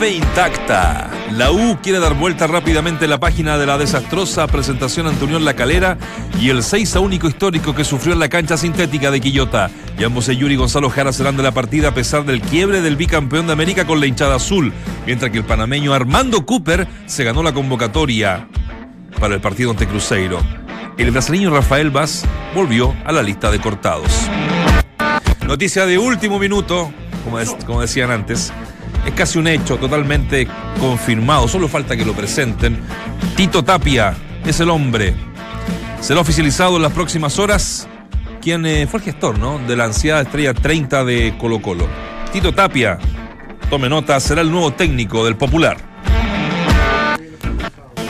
fe intacta. La U quiere dar vuelta rápidamente la página de la desastrosa presentación ante Unión La Calera y el 6 a único histórico que sufrió en la cancha sintética de Quillota. Y ambos Yuri Gonzalo Jara serán de la partida a pesar del quiebre del bicampeón de América con la hinchada azul, mientras que el panameño Armando Cooper se ganó la convocatoria para el partido ante Cruzeiro. El brasileño Rafael Vaz volvió a la lista de cortados. Noticia de último minuto, como decían antes. Es casi un hecho totalmente confirmado, solo falta que lo presenten. Tito Tapia es el hombre. Será oficializado en las próximas horas quien eh, fue el gestor ¿no? de la ansiada estrella 30 de Colo Colo. Tito Tapia, tome nota, será el nuevo técnico del Popular.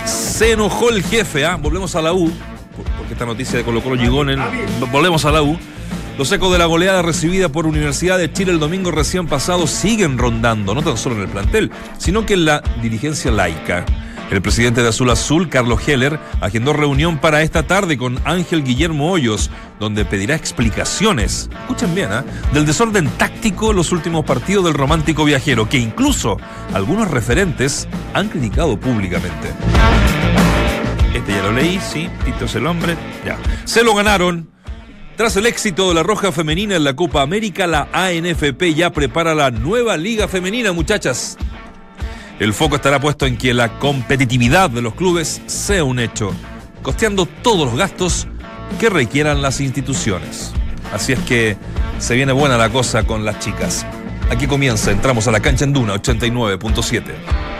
Se enojó el jefe, ¿ah? volvemos a la U, porque esta noticia de Colo Colo llegó en el... Volvemos a la U. Los ecos de la goleada recibida por Universidad de Chile el domingo recién pasado siguen rondando, no tan solo en el plantel, sino que en la dirigencia laica. El presidente de Azul Azul, Carlos Heller, agendó reunión para esta tarde con Ángel Guillermo Hoyos, donde pedirá explicaciones, escuchen bien, ¿eh? del desorden táctico en los últimos partidos del romántico viajero, que incluso algunos referentes han criticado públicamente. Este ya lo leí, sí, Tito es el hombre, ya. Se lo ganaron. Tras el éxito de la Roja Femenina en la Copa América, la ANFP ya prepara la nueva Liga Femenina, muchachas. El foco estará puesto en que la competitividad de los clubes sea un hecho, costeando todos los gastos que requieran las instituciones. Así es que se viene buena la cosa con las chicas. Aquí comienza, entramos a la cancha en Duna 89.7.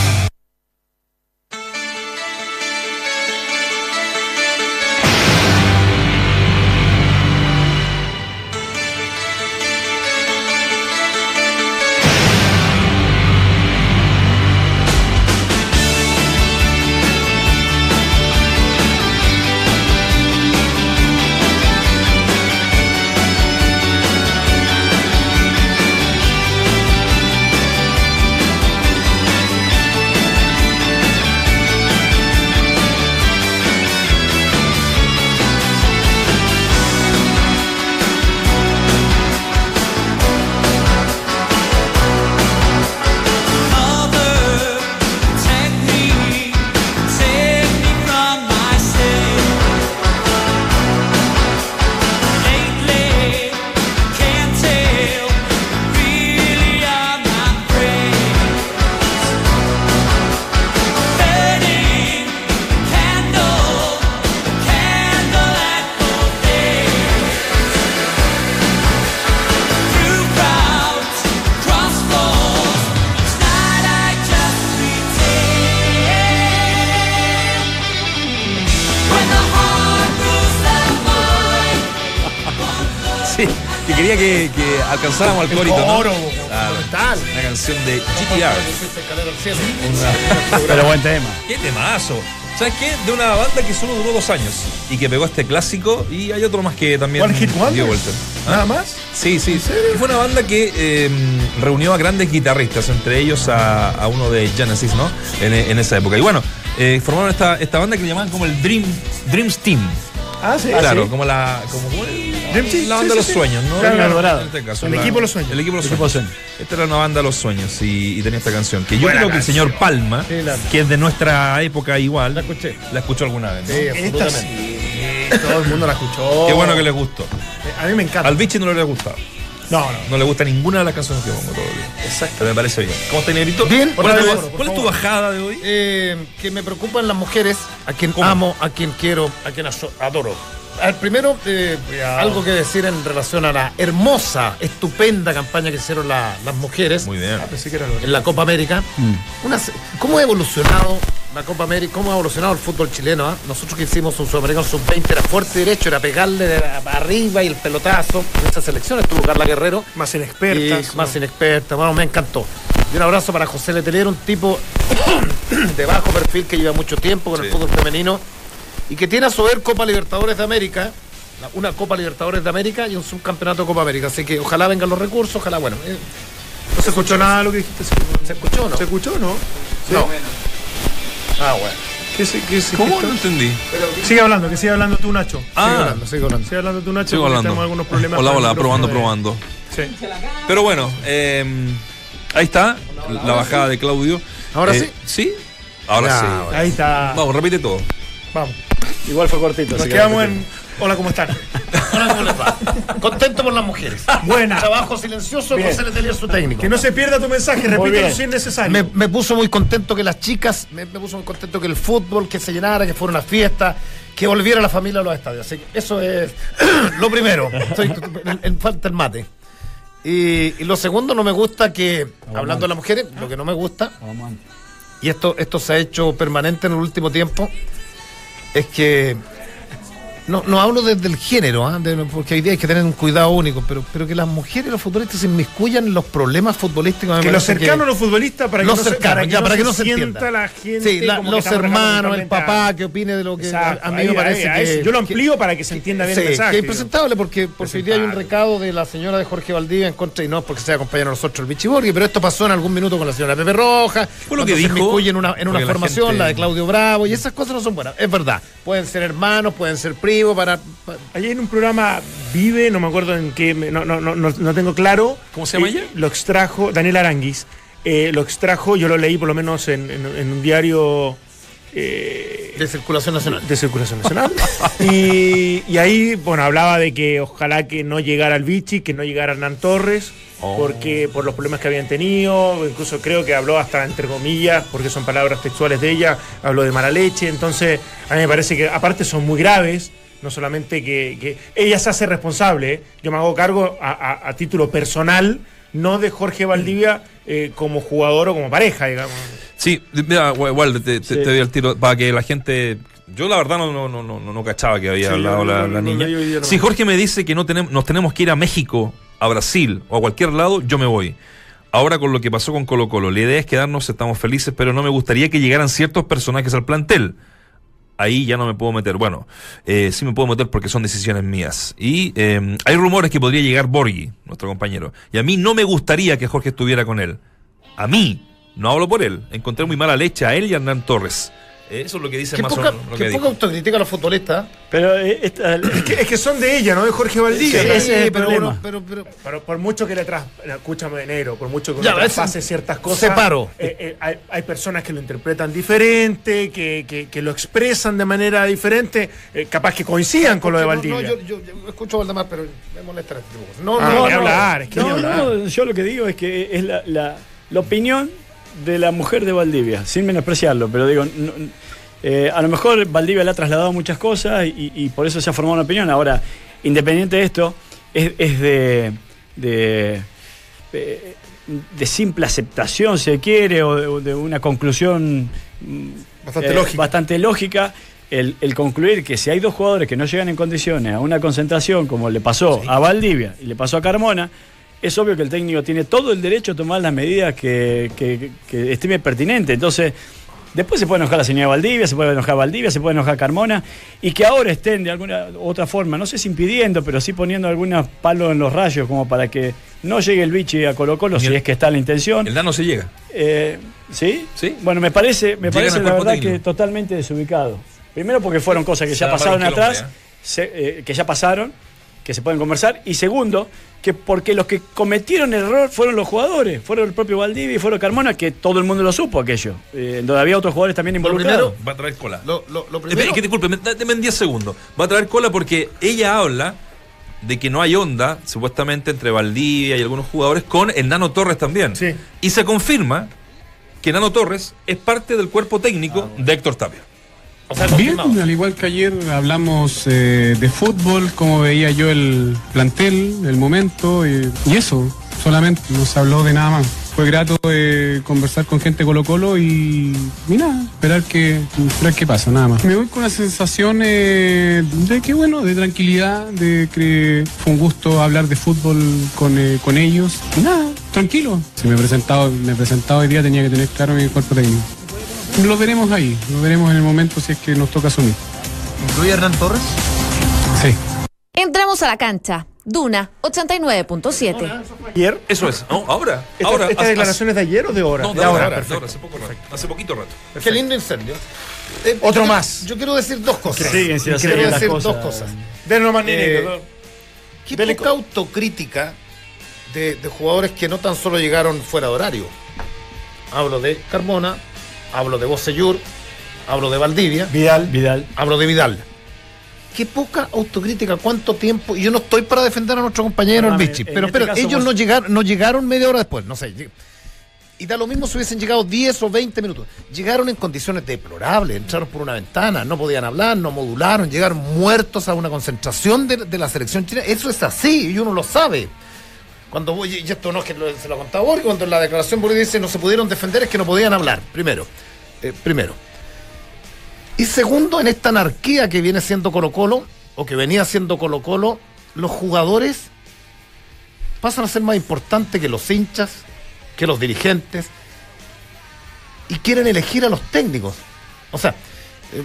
alcanzáramos al corito, ¿no? Oro, Una canción de GTR. Pero buen tema. Qué temazo. ¿Sabes qué? De una banda que solo duró dos años y que pegó este clásico y hay otro más que también One Hit dio vuelta. ¿Nada más? Sí, sí. Y fue una banda que eh, reunió a grandes guitarristas, entre ellos a, a uno de Genesis, ¿no? En, en esa época. Y bueno, eh, formaron esta, esta banda que le llamaban como el Dream, Dreams Team. Ah, sí. Claro, Ah, sí. como la. Como, como el- Dream Team, la sí, banda de los sí. sueños, ¿no? Claro, En Dorado. este caso, El la- equipo de los sueños. El equipo de los El equipo sueños. de los Esta era una banda de los sueños y, y tenía esta canción. Que yo Buena creo que el señor Palma, Sí, la- que es de nuestra época igual, La escuché. la escuchó alguna vez. ¿no? Esta sí. Todo el mundo la escuchó. Qué bueno que les gustó. A mí me encanta. Al bichi no le habría gustado. No, no. No le gusta ninguna de las canciones que pongo todo el día. Exacto. Pero me parece bien. ¿Cómo está, Negrito? Bien, ¿Cuál, es tu, cuál es bajada de hoy? Eh, que me preocupan las mujeres, a quien ¿Cómo? amo, a quien quiero, a quien adoro. Al primero, eh, algo que decir en relación a la hermosa, estupenda campaña que hicieron la- las mujeres Muy bien. Pensé que era lo en la Copa América. Una se- ¿Cómo ha evolucionado la Copa América? ¿Cómo ha evolucionado el fútbol chileno? ah? Nosotros que hicimos un sudamericano sub-20 era fuerte y derecho, era pegarle de arriba y el pelotazo. En esa selección estuvo Carla Guerrero. Más inexpertas. Y más inexperta, bueno, me encantó. Y un abrazo para José Letelier, un tipo de bajo perfil que lleva mucho tiempo con el fútbol femenino y que tiene a su ver Copa Libertadores de América, una Copa Libertadores de América y un subcampeonato de Copa América. Así que ojalá vengan los recursos, ojalá, bueno. eh, No se escuchó nada de lo que dijiste. sí. ¿Se escuchó o no? ¿Se escuchó o no? No. Ah, bueno. ¿Qué, se- qué se- ¿Cómo? qué- No entendí. Sigue hablando, que sigue hablando tú, Nacho. Sigue Ah, hablando, sigue hablando. Sigue hablando tú, Nacho. sigo hablando. Tenemos algunos problemas. Hola, hola, probando, de- probando. Sí. Pero bueno, eh, ahí está la bajada de Claudio. ¿Ahora Eh, sí? Sí, ahora Ya, sí. Ahí está. Vamos, repite todo. Vamos. Igual fue cortito. Nos quedamos en. Hola, ¿cómo están? Hola, ¿cómo les va? Contento por las mujeres. Buena. Trabajo silencioso, Bien. José Letelier, su técnico. Que no se pierda tu mensaje, repítelo si es necesario. Me, me puso muy contento que las chicas, me, me puso muy contento que el fútbol, que se llenara, que fuera una fiesta, que volviera la familia a los estadios. Así que eso es lo primero. Estoy en, en falta el mate. Y, y lo segundo, no me gusta que, hablando de las mujeres, lo que no me gusta, Vamos. y esto, esto se ha hecho permanente en el último tiempo, es que no, no hablo desde el género, ¿ah? De- porque hoy día hay que tener un cuidado único, pero, pero que las mujeres y los futbolistas se inmiscuyan en los problemas futbolísticos. que los cercanos a los futbolistas, para que los no se, cercanos, para que ya, no para que se no se sienta entienda. la gente. Sí, la- como que los hermanos, el papá a- que opine de lo que Exacto, a, a mí ahí- me parece ahí- que. Yo lo que- amplío para que se entienda bien Sí, el que mensaje. es impresentable porque, porque hoy día hay un recado de la señora de Jorge Valdivia en contra y no es porque sea compañero de nosotros el Bichiborghi, pero esto pasó en algún minuto con la señora Pepe Roja. Fue lo que se dijo, inmiscuye en una, en una porque la formación, gente- la de Claudio Bravo, y esas cosas no son buenas. Es verdad, pueden ser hermanos, pueden ser primos, para, pa- Ayer en un programa Vive, no me acuerdo en qué, me- no, no, no, no, no tengo claro. ¿Cómo se llama Eh, ella? Lo extrajo, Daniel Aranguis. eh, lo extrajo, yo lo leí por lo menos en, en- en un diario eh, de circulación nacional. de circulación nacional. y, y ahí, bueno, hablaba de que ojalá que no llegara el Vichy, que no llegara Hernán Torres, Oh. porque por los problemas que habían tenido, incluso creo que habló hasta entre comillas, porque son palabras textuales de ella, habló de mala leche, entonces a mí me parece que aparte son muy graves. No solamente que, que ella se hace responsable, ¿eh? yo me hago cargo a, a- a título personal, no de Jorge Valdivia eh, como jugador o como pareja, digamos. Sí, mira, igual te, te- Sí. te doy el tiro para que la gente. Yo la verdad no, no, no, no, no cachaba que había Sí, hablado la, la niña. si Jorge me dice que no tenemos, nos tenemos que ir a México, a Brasil o a cualquier lado, yo me voy. Ahora con lo que pasó con Colo Colo, la idea es quedarnos, estamos felices, pero no me gustaría que llegaran ciertos personajes al plantel. Ahí ya no me puedo meter. Bueno, eh, sí me puedo meter porque son decisiones mías. Y eh, hay rumores que podría llegar Borghi, nuestro compañero. Y a mí no me gustaría que Jorge estuviera con él. A mí, no hablo por él. Encontré muy mala leche a él y a Hernán Torres. Eh, Eso es lo que dice Qué más poca, lo qué que poca autocrítica a los futbolistas. Pero eh, esta- Es que, es que son de ella, ¿no? De Jorge Valdivia. Sí, ¿no? ese es el pero, problema. pero, pero, Pero por mucho que le tras, escúchame negro, por mucho que Ya, traspase ciertas cosas, separo. eh, eh, hay, hay personas que lo interpretan diferente, que, que- que lo expresan de manera diferente, eh, capaz que coincidan con lo de No, Valdivia. No, yo, yo- yo escucho a Valdemar, pero me molesta. No, Ah, no, no. hablar, es que no, hablar. no, yo lo que digo es que es la, la- la opinión de la mujer de Valdivia, sin menospreciarlo, pero digo, no- eh, a lo mejor Valdivia le ha trasladado muchas cosas y, y por eso se ha formado una opinión. Ahora, independiente de esto, es, es de, de, de- de simple aceptación, si se quiere, o de, o de una conclusión mm, Bastante eh, lógica. bastante lógica. El, el concluir que si hay dos jugadores que no llegan en condiciones a una concentración, como le pasó a Valdivia y le pasó a Carmona, es obvio que el técnico tiene todo el derecho a tomar las medidas que, que- que estime pertinente. Entonces, después se puede enojar la señora Valdivia, se puede enojar Valdivia, se puede enojar Carmona, y que ahora estén de alguna u otra forma, no sé si impidiendo, pero sí poniendo algunos palos en los rayos como para que no llegue el bichi a Colo Colo, Y si el- es que está la intención. El nano se llega. Eh, ¿Sí? Sí. Bueno, me parece, me Llegan parece la verdad técnico. que totalmente desubicado. Primero porque fueron cosas que Se ya pasaron atrás, ya. se- eh, que ya pasaron, que se pueden conversar. Y segundo, que porque los que cometieron el error fueron los jugadores, fueron el propio Valdivia y fueron Carmona, que todo el mundo lo supo aquello. Eh, donde había otros jugadores también Lo involucrados. primero, Va a traer cola. lo, lo, lo Espera, primero, que disculpe, me- deme en 10 segundos. Va a traer cola porque ella habla de que no hay onda, supuestamente, entre Valdivia y algunos jugadores, con el Nano Torres también. Sí. Y se confirma que Nano Torres es parte del cuerpo técnico de Héctor Tapia. O sea, Bien, al igual que ayer hablamos eh, de fútbol, cómo veía yo el plantel, el momento y, y eso, solamente, no se habló de nada más. Fue grato eh, conversar con gente Colo Colo y, y nada, esperar que, esperar qué pasa, nada más. Me voy con la sensación eh, de que bueno, de tranquilidad, de que fue un gusto hablar de fútbol con, eh, con ellos. Y nada, tranquilo. Si me he presentado, me he presentado hoy día tenía que tener claro mi cuerpo técnico. Lo veremos ahí, lo veremos en el momento si es que nos toca asumir. ¿Incluye a Hernán Torres? Sí. Entramos a la cancha. Duna 89.7. Ayer. Eso es. No, ahora. Esta- ahora. ¿Estas declaraciones de ayer o de ahora? No, de de ahora, ahora, de perfecto. ahora, hace poco rato. Hace poquito rato. Qué lindo incendio. Eh, Otro yo- más. Yo quiero decir dos cosas. Sí, sí, así quiero decir cosa. dos cosas. Den nomás, Nini, Eh, Qué Dele poca autocrítica de, de jugadores que no tan solo llegaron fuera de horario. Hablo de Carmona, hablo de Bocellur, hablo de Valdivia, Vidal. Vidal. hablo de Vidal. Qué poca autocrítica, cuánto tiempo. Y yo no estoy para defender a nuestro compañero el Perdóname, Vichy, pero este caso ellos vos- no llegaron, no llegaron media hora después, no sé. Y da lo mismo si hubiesen llegado 10 o 20 minutos. Llegaron en condiciones deplorables, entraron por una ventana, no podían hablar, no modularon, llegaron muertos a una concentración de, de la selección chilena. Eso es así y uno lo sabe. Cuando voy, y esto no es que lo- se lo contaba Borges, cuando en la declaración Borges dice no se pudieron defender es que no podían hablar, primero. Eh, primero. Y segundo, en esta anarquía que viene siendo Colo Colo, o que venía siendo Colo Colo, los jugadores pasan a ser más importantes que los hinchas, que los dirigentes, y quieren elegir a los técnicos. O sea, eh,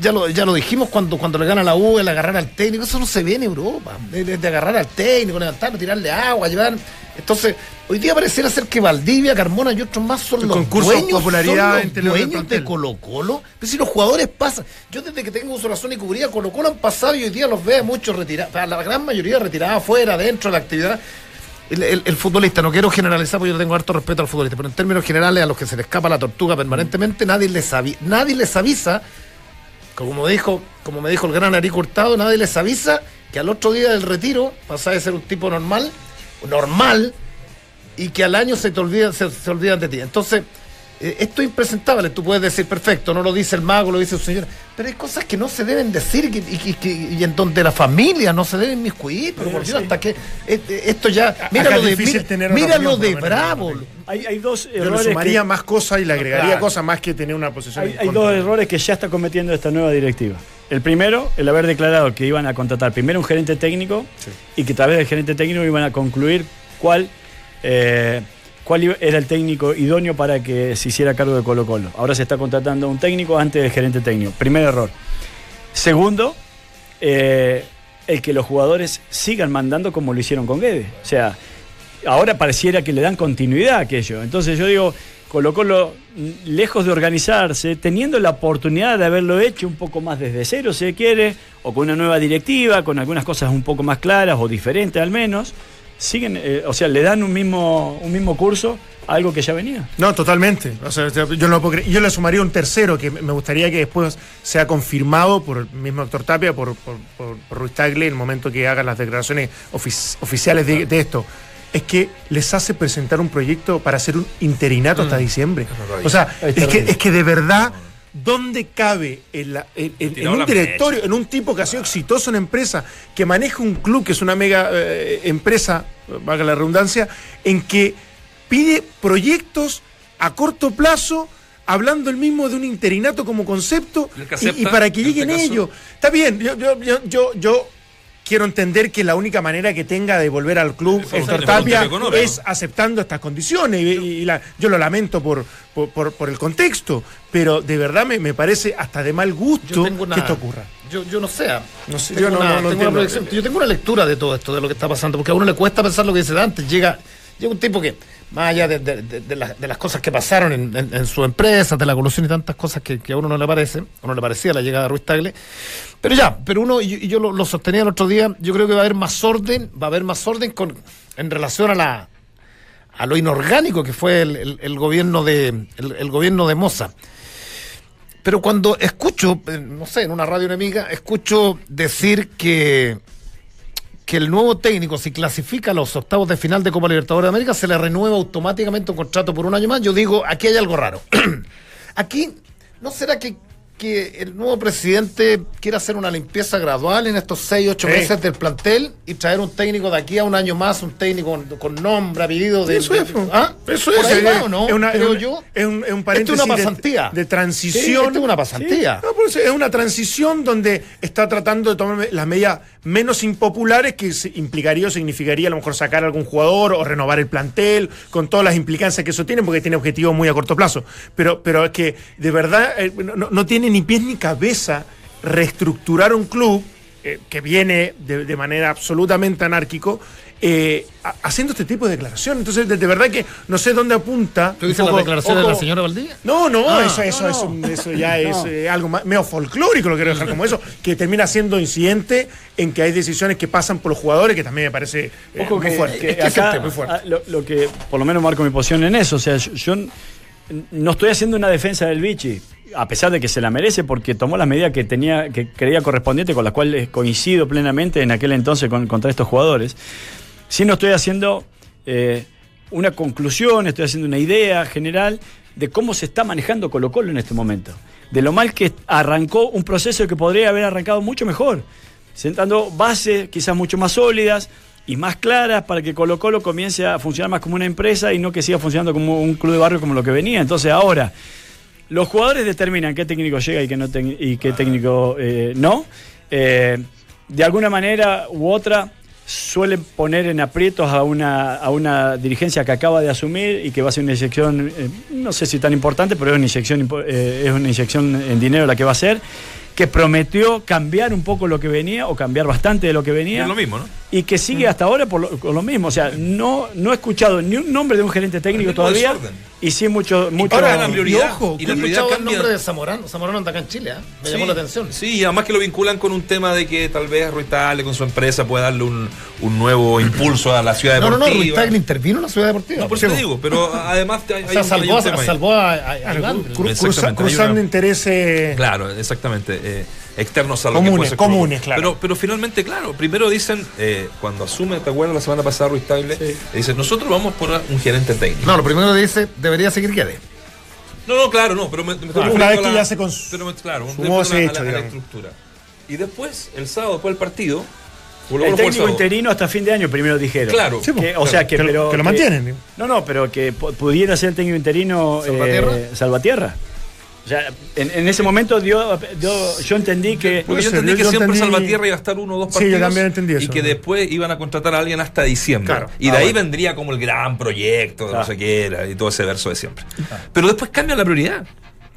ya lo, ya lo dijimos cuando, cuando le gana la U, el agarrar al técnico, eso no se ve en Europa, de, de- de agarrar al técnico, levantarlo, tirarle agua, llevar... Entonces, hoy día pareciera ser que Valdivia, Carmona y otros más son El los concurso dueños, popularidad son los dueños de. Colo Colo. Pero si los jugadores pasan, yo desde que tengo uso razón y cubría Colo Colo han pasado y hoy día los veo muchos retirados, la gran mayoría retirada afuera, dentro de la actividad. El, el- el futbolista, no quiero generalizar porque yo tengo harto respeto al futbolista, pero en términos generales a los que se les escapa la tortuga permanentemente, nadie les, avi- nadie les avisa, como dijo, como me dijo el gran Ari Hurtado, nadie les avisa que al otro día del retiro pasa de ser un tipo normal, normal, y que al año se te olvidan, se, se olvidan de ti. Entonces, esto es impresentable. Tú puedes decir, perfecto, no lo dice el mago, lo dice su señor. Pero hay cosas que no se deben decir y, que- y que- y en donde la familia no se debe inmiscuir. Pero por Dios, hasta que eh, eh, esto ya. Mira lo es de, difícil mira, mira lo de Bravo. Hay, hay dos Yo le errores. sumaría que- más cosas y le agregaría Claro. cosas más que tener una posición. Hay, hay dos errores que ya está cometiendo esta nueva directiva. El primero, el haber declarado que iban a contratar primero un gerente técnico y que a través del gerente técnico iban a concluir cuál, eh, cuál era el técnico idóneo para que se hiciera cargo de Colo Colo. Ahora se está contratando a un técnico antes del gerente técnico. Primer error. Segundo, eh, el que los jugadores sigan mandando como lo hicieron con Guedes. O sea, ahora pareciera que le dan continuidad a aquello. Entonces yo digo, Colo Colo, mm, lejos de organizarse, teniendo la oportunidad de haberlo hecho un poco más desde cero, si quiere, o con una nueva directiva, con algunas cosas un poco más claras o diferentes al menos, siguen, eh, o sea, le dan un mismo, un mismo curso a algo que ya venía. No, totalmente. O sea, yo, no puedo. Yo le sumaría un tercero que me gustaría que después sea confirmado por el mismo doctor Tapia, por, por, por- por Ruiz Tagle, en el momento que hagan las declaraciones ofici- oficiales de, de esto. Es que les hace presentar un proyecto para hacer un interinato hasta diciembre. O sea, Es que, es que de verdad, ¿dónde cabe en, la- en- en- en Tirado un directorio, en un tipo que ha sido exitoso en empresa, que maneja un club que es una mega eh, empresa, valga la redundancia, en que pide proyectos a corto plazo, hablando el mismo de un interinato como concepto, ¿Y para que en lleguen este ellos. Está bien, yo, yo, yo, yo, yo quiero entender que la única manera que tenga de volver al club Tapia es aceptando estas condiciones y, y la- yo lo lamento por, por, por- por el contexto, pero de verdad me, me parece hasta de mal gusto una- que esto ocurra. Yo, yo no sé. No sé, tengo yo no- una, no- no tengo una entiendo. proyección. Yo tengo una lectura de todo esto, de lo que está pasando, porque a uno le cuesta pensar lo que dice antes. Llega, llega un tipo que, más allá de, las- cosas que pasaron en, su empresa, de la colusión y tantas cosas que, a uno no le parece, a uno le parecía la llegada de Ruiz Tagle. Pero ya, pero uno, y yo, lo, sostenía el otro día, yo creo que va a haber más orden, va a haber más orden con, en relación a la a lo inorgánico que fue el gobierno de el, el gobierno de Moza. Pero cuando escucho, eh, no sé, en una radio enemiga, escucho decir que, que el nuevo técnico, si clasifica los octavos de final de Copa Libertadores de América, se le renueva automáticamente un contrato por un año más. Yo digo, aquí hay algo raro. aquí, ¿no será que, que el nuevo presidente quiere hacer una limpieza gradual en estos seis, ocho Sí. meses del plantel y traer un técnico de aquí a un año más, un técnico con, con nombre, apellido de... Eso es, de-. ¿Ah? Eso es, es una- Creo es un- yo. es un- es un Esto es paréntesis una de- pasantía. de transición. Sí, es una pasantía. No, es una transición donde está tratando de tomar las medidas menos impopulares que implicaría o significaría a lo mejor sacar a algún jugador o renovar el plantel, con todas las implicancias que eso tiene, porque tiene objetivos muy a corto plazo. Pero, pero es que de verdad eh, no, no tiene ni pies ni cabeza reestructurar un club eh, que viene de, de manera absolutamente anárquico, eh, haciendo este tipo de declaraciones. Entonces, de, de verdad que no sé dónde apunta. ¿Tú dices las declaraciones de la señora Valdivia? No, no, Ah, eso, eso, no, eso, no. eso ya es eh, algo más, medio folclórico, lo quiero dejar como eso, que termina siendo incidente en que hay decisiones que pasan por los jugadores, que también me parece eh, Ojo muy que, fuerte. que Es que es acá, fuerte, muy fuerte. lo, lo que por lo menos marco mi posición en eso. O sea, yo, yo no estoy haciendo una defensa del Vichy, a pesar de que se la merece, porque tomó las medidas que tenía, que creía correspondiente, con las cuales coincido plenamente en aquel entonces con, contra estos jugadores. Sí no estoy haciendo eh, una conclusión, estoy haciendo una idea general de cómo se está manejando Colo Colo en este momento. De lo mal que arrancó un proceso que podría haber arrancado mucho mejor, sentando bases quizás mucho más sólidas y más claras para que Colo Colo comience a funcionar más como una empresa y no que siga funcionando como un club de barrio como lo que venía. Entonces ahora, los jugadores determinan qué técnico llega y qué, no y qué técnico eh, no. Eh, de alguna manera u otra suelen poner en aprietos a una, a una dirigencia que acaba de asumir y que va a ser una inyección, eh, no sé si tan importante, pero es una inyección, eh, es una inyección en dinero la que va a ser, que prometió cambiar un poco lo que venía o cambiar bastante de lo que venía Es lo mismo, ¿no? y que sigue hasta ahora por lo, con lo mismo. O sea, no, no he escuchado ni un nombre de un gerente técnico todavía desorden. y sí mucho... mucho ahora la y prioridad. ojo, y la he prioridad escuchado el nombre de Zamorano. Zamorano anda acá en Chile, ¿ah? Me llamó Sí, la atención. Sí, y además que lo vinculan con un tema de que tal vez Ruiz Tagle con su empresa puede darle un, un nuevo impulso a la ciudad No, no, deportiva. no, Ruiz Tagle intervino en la ciudad deportiva. No, por eso te digo, pero además hay, O hay sea, un- hay salvó, un salvó a, a- cruzando una- intereses. Claro, exactamente. Eh, externos a lo Comunes, que puede ser Colo-Colo. comunes, claro. Pero, pero finalmente, claro, primero dicen, eh, cuando asume, ¿te acuerdas la semana pasada Ruiz Tagle? Dice, nosotros vamos por un gerente técnico. No, lo primero dice, debería seguir Guedes. No, no, claro, no, pero me, me estoy Una vez que la- ya se cons- pero me- claro, ese la- hecho, a la, a la digamos. estructura. Y después, el sábado, después del partido, El técnico interino hasta fin de año, primero dijeron. Claro. Sí, Que- pues, o sea que, que lo- pero, que lo mantienen. No, no, pero que pu- pudiera ser el técnico interino ¿Salvatierra? eh, Salvatierra. O sea, en, en ese momento dio, dio- yo entendí que Porque yo entendí que yo siempre entendí- Salvatierra iba a estar uno o dos Sí, yo partidos. también entendí Y eso. que después iban a contratar a alguien hasta diciembre. Claro. Y de Ah, ahí bueno. vendría como el gran proyecto, de no Ah. sé qué era, y todo ese verso de siempre. Pero después cambia la prioridad.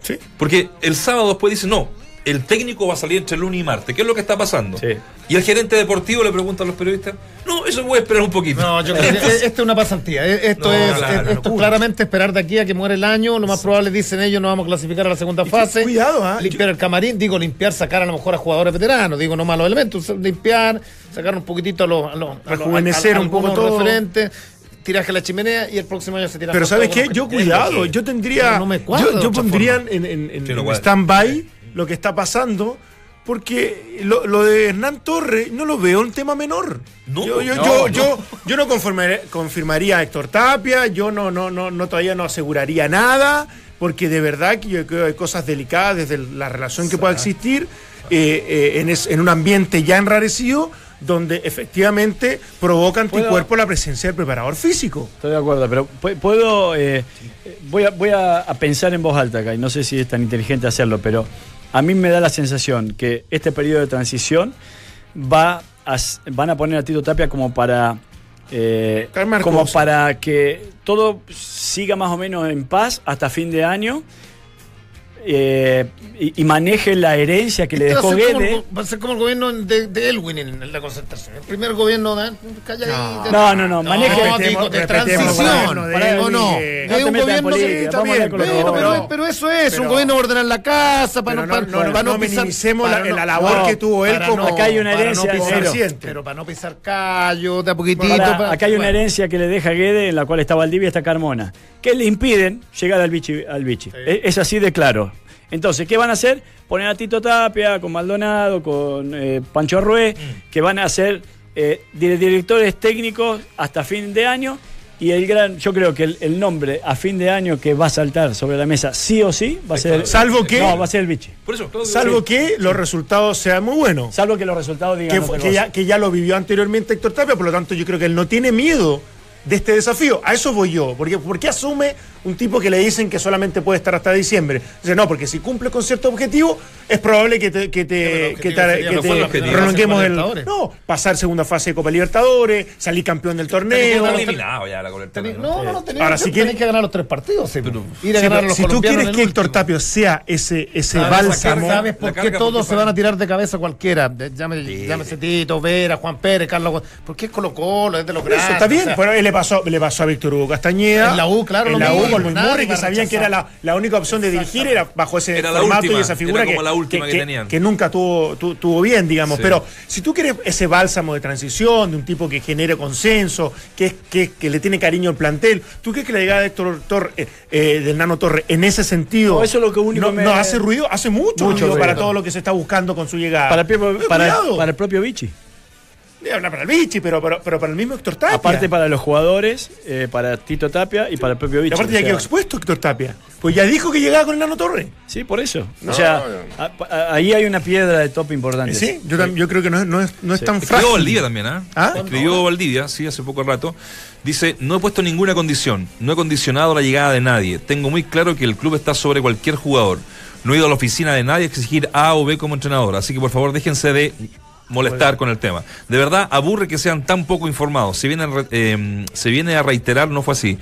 Sí. Porque el sábado después dice, no, el técnico va a salir entre lunes y martes. ¿Qué es lo que está pasando? Sí. Y el gerente deportivo le pregunta a los periodistas, no, eso voy a esperar un poquito. No, yo creo que e- esto es una pasantía. E- Esto No, es claro, e- esto claramente esperar de aquí a que muere el año. Lo más probable dicen ellos, no vamos a clasificar a la segunda fase. cuidado, ¿ah? Limpiar el camarín, digo limpiar, sacar a lo mejor a jugadores veteranos, digo no malos elementos, limpiar, sacar un poquitito a los, a los, a los- Rejuvenecer a- a- un poco todo. referentes, tiraje a la chimenea y el próximo año se tira Pero ¿sabes qué? Yo cuidado, yo tendría. No me cuadra yo yo pondría en, en, en- Sí, no en cuadra. stand-by lo que está pasando. Porque lo, lo de Hernán Torres no lo veo un tema menor. No, yo, yo, no, yo, no. yo, yo no confirmaría a Héctor Tapia, yo no, no, no, no todavía no aseguraría nada, porque de verdad que yo creo que hay cosas delicadas desde la relación que pueda existir eh, eh, en, es- en un ambiente ya enrarecido, donde efectivamente provoca anticuerpo la presencia del preparador físico. Estoy de acuerdo, pero pu- puedo. eh, voy a, voy a, a pensar en voz alta acá, y no sé si es tan inteligente hacerlo, pero a mí me da la sensación que este periodo de transición va a van a poner a Tito Tapia como para. eh, como para que todo siga más o menos en paz hasta fin de año eh, y, y maneje la herencia que le Este va, dejó ser como Guede. el, va a ser como el gobierno de, de Elwin en, la concentración. El primer gobierno de calladito. No, no, no, maneje- digo, de transición. de ¿O no? Elwin, No es te un gobierno política, Pero, pero, pero eso es, Pero- un gobierno de ordenar la casa para no, no, para, no, no, para no pisar- minimicemos para la, no- la labor no, que tuvo él como, no- Acá hay una para herencia, no. Pero para no pisar callo, de a poquitito. Acá hay una herencia que le deja Guede, en la cual está Valdivia y está Carmona, que le impiden llegar al bichi. Al bichi. Es así de claro. Entonces, ¿qué van a hacer? Poner a Tito Tapia, con Maldonado, con eh, Pancho Arrué, que van a ser eh, dire- directores técnicos hasta fin de año. Y el gran, yo creo que el, el nombre a fin de año que va a saltar sobre la mesa, sí o sí, va a ser. Salvo que- No, va a ser el bichi. Por eso, Salvo que los resultados sean muy buenos. Salvo que los resultados digan Que, ya, que ya lo vivió anteriormente Héctor Tapia, por lo tanto yo creo que él no tiene miedo de este desafío. A eso voy yo. Porque, ¿Por qué asume un tipo que le dicen que solamente puede estar hasta diciembre? Dice, no, porque si cumple con cierto objetivo, es probable que te, que te, que te- que te prolonguemos el. No, pasar segunda fase de Copa Libertadores, salir campeón del torneo. Eliminado ya la No, no, no, tenés, Ahora, si tenés quiere- que ganar los tres partidos. sí, ir a Sí, ganar pero los si tú quieres que Héctor. Tapio sea ese, ese ¿Sabes, bálsamo. ¿Sabes por qué todos se van a tirar de cabeza cualquiera? Llámese, Tito, Vera, Juan Pérez, Carlos. Porque es Colo Colo, es de los grandes. está bien, pero él pasó, le pasó a Víctor Hugo Castañeda. En la U, claro, En lo la U con Luis Murray, que sabían que era la, la única opción de dirigir, era bajo ese Era formato última, y esa figura que, la última que que- tenían. que nunca tuvo, tu- tuvo bien, digamos. Sí. Pero si tú quieres ese bálsamo de transición, de un tipo que genere consenso, que, es- que, que le tiene cariño al plantel, ¿tú crees que la llegada de Héctor Torre, eh, eh, del Nano Torre, en ese sentido, No, eso es lo que único no, me- no hace ruido? Hace mucho, Mucho ruido para todo lo que se está buscando con su llegada. Para el, propio- Eh, para, para el propio Vichy. Ni hablar para el Vichy, pero, pero, pero para el mismo Héctor Tapia. Aparte para los jugadores, eh, para Tito Tapia y para el propio Y Vichy. aparte o ya sea, quedó expuesto Héctor Tapia. Pues ya dijo que llegaba con el Nano Torre. Sí, por eso. o sea, a- a- ahí hay una piedra de top importante. Sí, yo, yo creo que no es, no es, no es Sí. tan Escribió frágil. Valdivia también, ¿ah? ¿Ah? Escribió Valdivia, sí, hace poco rato. Dice, no he puesto ninguna condición, no he condicionado la llegada de nadie. Tengo muy claro que el club está sobre cualquier jugador. No he ido a la oficina de nadie a exigir A o B como entrenador. Así que por favor déjense de molestar con el tema. De verdad, aburre que sean tan poco informados. Se viene, eh, se viene a reiterar, no fue así.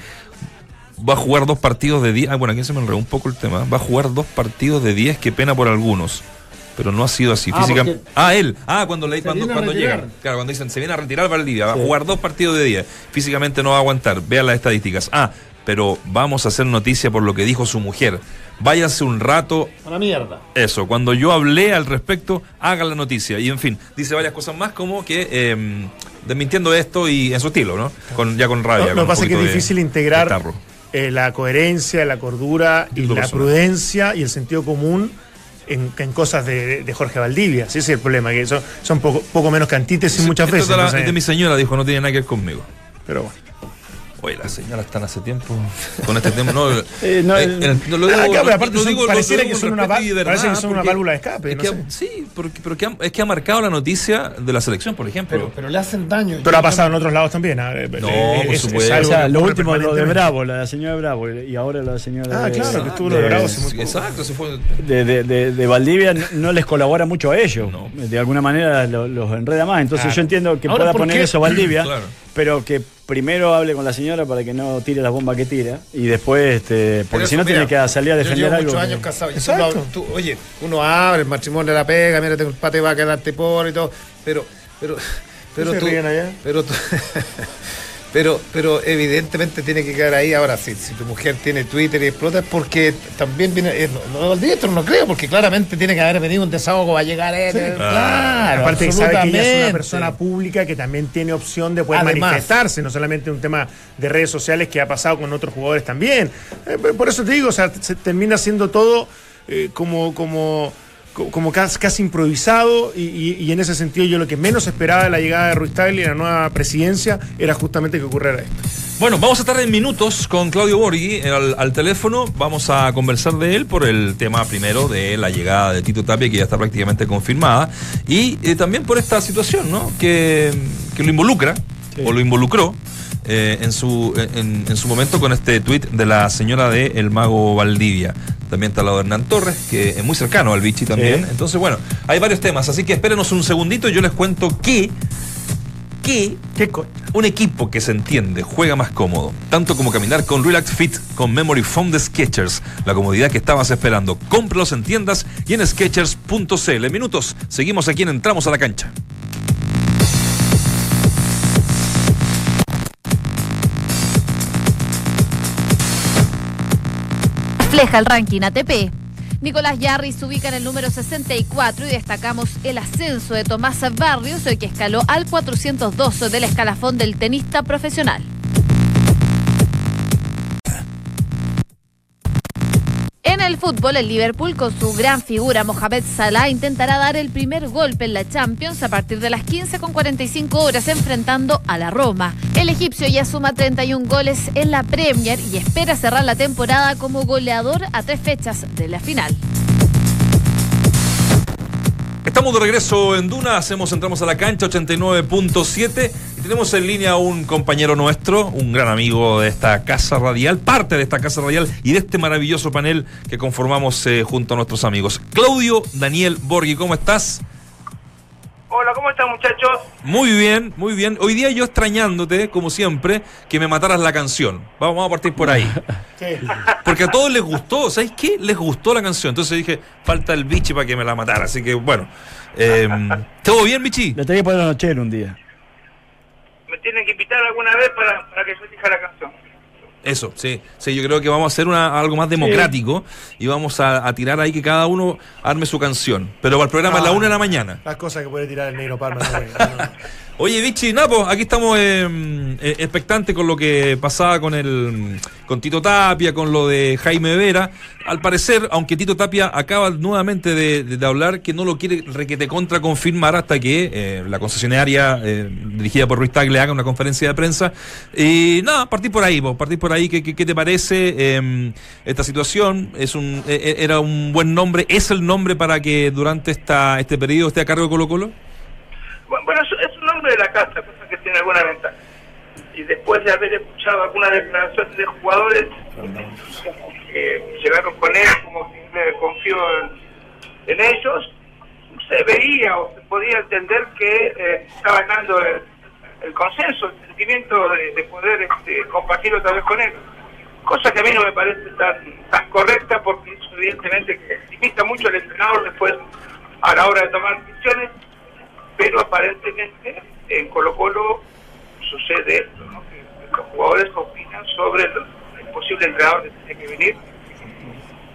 Va a jugar dos partidos de 10. Ah, bueno, aquí se me enredó un poco el tema. Va a jugar dos partidos de 10, qué pena por algunos. Pero no ha sido así. Ah, Física- Ah, él. Ah, cuando, le, cuando, cuando llegan. Claro, cuando dicen se viene a retirar Valdivia, va a jugar dos partidos de 10. Físicamente no va a aguantar. Vean las estadísticas. Ah, pero vamos a hacer noticia por lo que dijo su mujer. Váyase un rato. A la mierda. Eso, cuando yo hablé al respecto, hagan la noticia. Y en fin, dice varias cosas más como que eh, desmintiendo esto y en su estilo, ¿no? Con, ya con rabia. Lo, con lo que pasa es que es difícil de integrar eh, la coherencia, la cordura y la prudencia y el sentido común en, en cosas de, de Jorge Valdivia. Ese es el problema, que son, son poco, poco menos que antítesis muchas Esto veces. de, la- entonces- de mi señora dijo, no tiene nada que ver conmigo. pero bueno. Oye, las señoras están hace tiempo con este tema. No, Eh, no, eh, el- el- no lo Ah, digo- claro, pero aparte lo son- digo- lo pareciera que son una verdad, parece que son una válvula de escape, es no que- sé. Sí, porque, pero que ha- es que ha marcado la noticia de la selección, por ejemplo. Pero, pero le hacen daño. Pero ha pasado en otros lados también. ah, eh, No, eh, por es- es supuesto. algo O sea, lo último, lo de. Bravo, la de la señora Bravo, y ahora la señora Ah, de, claro, que estuvo lo de Bravo poco. Exacto, se fue. de, de- de- de Valdivia no, les colabora mucho a ellos. No. De alguna manera lo- los enreda más. Entonces Claro. yo entiendo que Ahora, pueda ¿por poner qué? eso Valdivia, pero que primero hable con la señora para que no tire las bombas que tira y después, este, porque si no tiene que salir a Yo defender llevo algo. muchos que- años casado. Exacto. tú- oye, uno abre el matrimonio de la pega, mira, tengo el pate va a quedarte por y todo. Pero, pero, pero se tú. ríen allá? Pero tú. Pero, pero evidentemente tiene que quedar ahí. Ahora, si, si tu mujer tiene Twitter y explota, es porque también viene. eh, no, el director no creo, porque claramente tiene que haber venido un desahogo, va a llegar. eh, claro, Aparte que sabe que ella es una persona pública que también tiene opción de poder Además. manifestarse, no solamente un tema de redes sociales que ha pasado con otros jugadores también. Eh, por eso te digo, o sea, se termina siendo todo eh, como, como, co- como casi, casi improvisado y, y- y en ese sentido yo lo que menos esperaba de la llegada de Ruiz Tagle y la nueva presidencia era justamente que ocurriera esto. Bueno, vamos a estar en minutos con Claudio Borghi al, al teléfono. Vamos a conversar de él por el tema primero de la llegada de Tito Tapia, que ya está prácticamente confirmada, y eh, también por esta situación, ¿no? Que, que lo involucra, o lo involucró. Eh, en, su, en, en su momento con este tuit de la señora de El Mago Valdivia. También está al lado de Hernán Torres, que es muy cercano al Vichy también. Sí. Entonces, bueno, hay varios temas, así que espérenos un segundito y yo les cuento que, que ¿Qué co- un equipo que se entiende, juega más cómodo, tanto como caminar con Relax Fit con Memory Foam de Sketchers, la comodidad que estabas esperando. Cómpralos en tiendas y en sketchers.cl. Minutos, seguimos aquí en Entramos a la Cancha. Refleja el ranking ATP. Nicolás Yarri se ubica en el número 64 y destacamos el ascenso de Tomás Barrios, eh, que escaló al 412 del escalafón del tenista profesional. El fútbol, el Liverpool, con su gran figura Mohamed Salah, intentará dar el primer golpe en la Champions a partir de las 15.45 horas, enfrentando a la Roma. El egipcio ya suma 31 goles en la Premier y espera cerrar la temporada como goleador a tres fechas de la final. Estamos de regreso en Duna, hacemos, entramos a la cancha 89.7 y tenemos en línea a un compañero nuestro, un gran amigo de esta casa radial, parte de esta casa radial y de este maravilloso panel que conformamos eh, junto a nuestros amigos. Claudio Daniel Borghi, ¿cómo estás? Hola, ¿cómo están muchachos? Muy bien, muy bien. Hoy día yo extrañándote, como siempre, que me mataras la canción. Vamos, vamos a partir por ahí. Porque a todos les gustó, ¿sabes qué? Les gustó la canción. Entonces dije, falta el bichi para que me la matara. Así que bueno. Eh, ¿Todo bien, bichi? Le tenía que poner noche un día. Me tienen que invitar alguna vez para, para que yo elija la canción. Eso, sí, sí, yo creo que vamos a hacer una, algo más democrático y vamos a, a tirar ahí que cada uno arme su canción. Pero para el programa a la Ah. una de la mañana. Las cosas que puede tirar el negro Palma. no, no, no. Oye, Vichy, Napo, aquí estamos eh, eh, expectantes con lo que pasaba con el con Tito Tapia, con lo de Jaime Vera. Al parecer, aunque Tito Tapia acaba nuevamente de, hablar que no lo quiere requete contra confirmar hasta que eh, la concesionaria eh, dirigida por Ruiz Tagle haga una conferencia de prensa. Y nada, partir por ahí, vos, partir por ahí. ¿Qué, te parece eh, esta situación? Es un eh, eh, era un buen nombre, es el nombre para que durante esta este periodo esté a cargo de Colo Colo. Bueno, es, es casa, cosa que tiene alguna ventaja. Y después de haber escuchado algunas declaraciones de jugadores que llegaron con él, como que confío en, ellos, se veía o se podía entender que eh, estaba ganando el, consenso, el sentimiento de, de poder este, compartir otra vez con él. Cosa que a mí no me parece tan, correcta porque eso evidentemente limita mucho al entrenador después a la hora de tomar decisiones pero aparentemente en Colo Colo sucede esto, ¿no? que los jugadores opinan sobre el, el posible entrenador que tiene que venir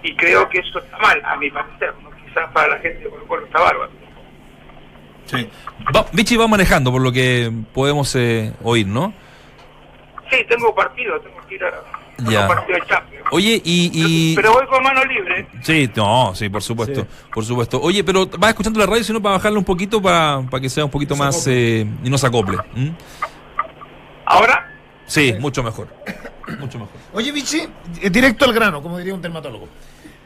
y creo que eso está mal, a mi parecer, ¿no? quizás para la gente de Colo Colo está bárbaro. Sí. Va, Vichy va manejando por lo que podemos eh, oír, ¿no? Sí, tengo partido, tengo que ir a, a Ya. un partido de Champions. Oye, y... y... Pero voy con mano libre. Sí, no, sí, por supuesto, Sí. por supuesto. Oye, pero vas escuchando la radio, sino para bajarle un poquito para, para que sea un poquito más eh, y no se acople. Ahora, Sí, mucho mejor. Mucho mejor. Oye, Vichy, eh, directo al grano, como diría un dermatólogo.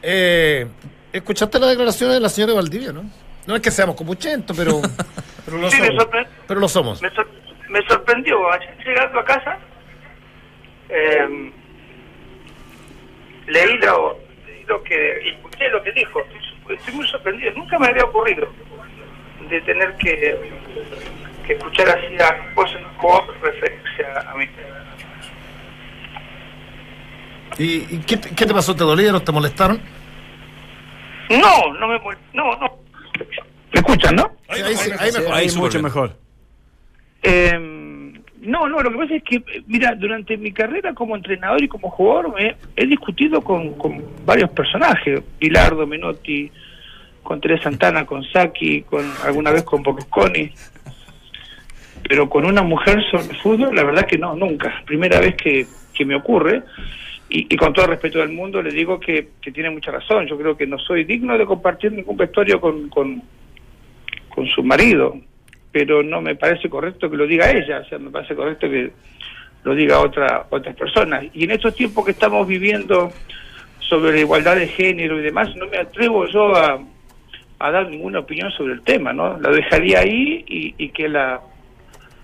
Eh, ¿Escuchaste las declaraciones de la señora Valdivia, no? No es que seamos copuchentos, pero, pero lo sí, me, somos. sorpre- Pero lo somos. me, sor- me sorprendió. Ayer llegando a casa, eh, leí, lo, leí lo que, escuché lo que dijo. Estoy, estoy muy sorprendido. Nunca me había ocurrido de tener que, que escuchar así a cosas con referencia a mí. ¿Y, y qué, te- qué te pasó? ¿Te dolieron? ¿Te molestaron? No, no me No, no. ¿Me escuchan, no? Sí, ahí, sí, ahí mejor. ahí súper mucho bien. mejor. Eh, no, no, lo que pasa es que, eh, mira, durante mi carrera como entrenador y como jugador me he discutido con, con varios personajes, Pilardo, Menotti, con Teresa Santana, con Saki, con alguna vez con Berlusconi, pero con una mujer sobre fútbol, la verdad que no, nunca. Primera vez que, que me ocurre. Y, con todo el respeto del mundo le digo que, tiene mucha razón. Yo creo que no soy digno de compartir ningún vestuario con, con su marido, pero no me parece correcto que lo diga ella, o sea, me parece correcto que lo diga otra otras personas. Y en estos tiempos que estamos viviendo sobre la igualdad de género y demás, no me atrevo yo a, a dar ninguna opinión sobre el tema, ¿no? La dejaría ahí y, y que la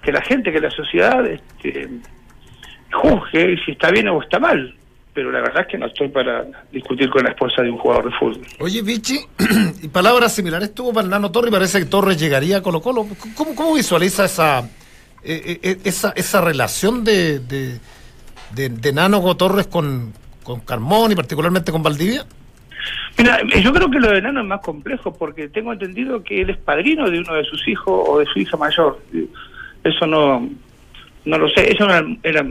que la gente, que la sociedad este, juzgue si está bien o está mal. Pero la verdad es que no estoy para discutir con la esposa de un jugador de fútbol. Oye, Vichy, y palabras similares tuvo para el Nano Torre y parece que Torres llegaría a Colo Colo. ¿Cómo, cómo visualiza esa, eh, eh, esa, esa relación de, de, de, de Nano Torres con, con Carmón y particularmente con Valdivia? Mira, eh, yo creo que lo de Nano es más complejo porque tengo entendido que él es padrino de uno de sus hijos o de su hija mayor. Eso no no lo sé. Eso era, era-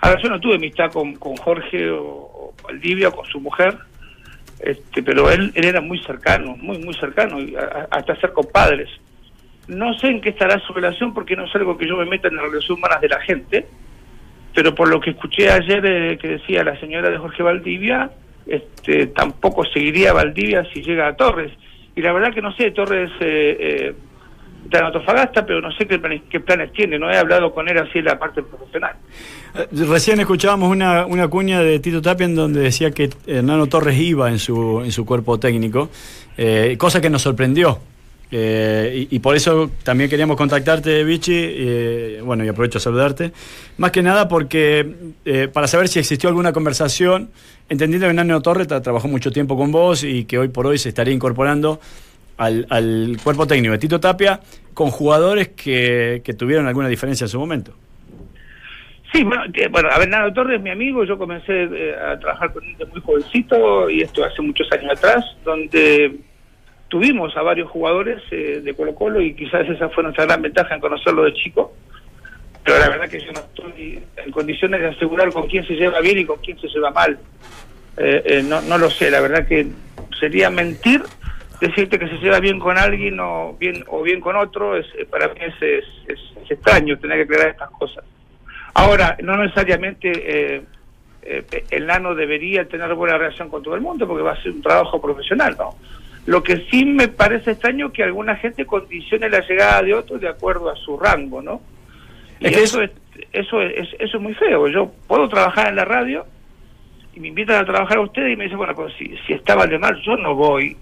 a ver, yo no tuve amistad con, con Jorge o, o con su mujer, este, pero él, él era muy cercano, muy, muy cercano, y a- hasta ser compadres. No sé en qué estará su relación porque no es algo que yo me meta en las relaciones humanas de la gente, pero por lo que escuché ayer eh, que decía la señora de Jorge Valdivia, este, tampoco seguiría Valdivia si llega a Torres. Y la verdad que no sé, Torres eh, eh, está en Antofagasta, pero no sé qué planes, tiene, no he hablado con él así en la parte profesional. Eh, Recién escuchábamos una, una cuña de Tito Tapia en donde decía que Hernano Torres iba en su, en su cuerpo técnico, eh, cosa que nos sorprendió. Eh, y, por eso también queríamos contactarte, Vichy, bueno, y aprovecho a saludarte. Más que nada porque, para saber si existió alguna conversación, entendiendo que Nano Torre tra- trabajó mucho tiempo con vos y que hoy por hoy se estaría incorporando al, al cuerpo técnico de Tito Tapia con jugadores que, que tuvieron alguna diferencia en su momento. Sí, bueno, bueno, a ver, Nano Torres es mi amigo, yo comencé eh, a trabajar con él de muy jovencito y esto hace muchos años atrás, donde tuvimos a varios jugadores eh, de Colo Colo y quizás esa fue nuestra gran ventaja en conocerlo de chico, pero la verdad que yo no estoy en condiciones de asegurar con quién se lleva bien y con quién se lleva mal. Eh, eh, no, no lo sé, la verdad que sería mentir decirte que se lleva bien con alguien o bien o bien con otro, es, eh, para mí es, es, extraño tener que aclarar estas cosas. Ahora, no necesariamente eh, eh, el nano debería tener buena relación con todo el mundo porque va a ser un trabajo profesional, ¿no? Lo que sí me parece extraño es que alguna gente condicione la llegada de otros de acuerdo a su rango, ¿no? Y Es que eso, es, eso, es, eso es muy feo. Yo puedo trabajar en la radio y me invitan a trabajar a ustedes y me dicen, bueno, pues si, si está Valdemar, yo no voy.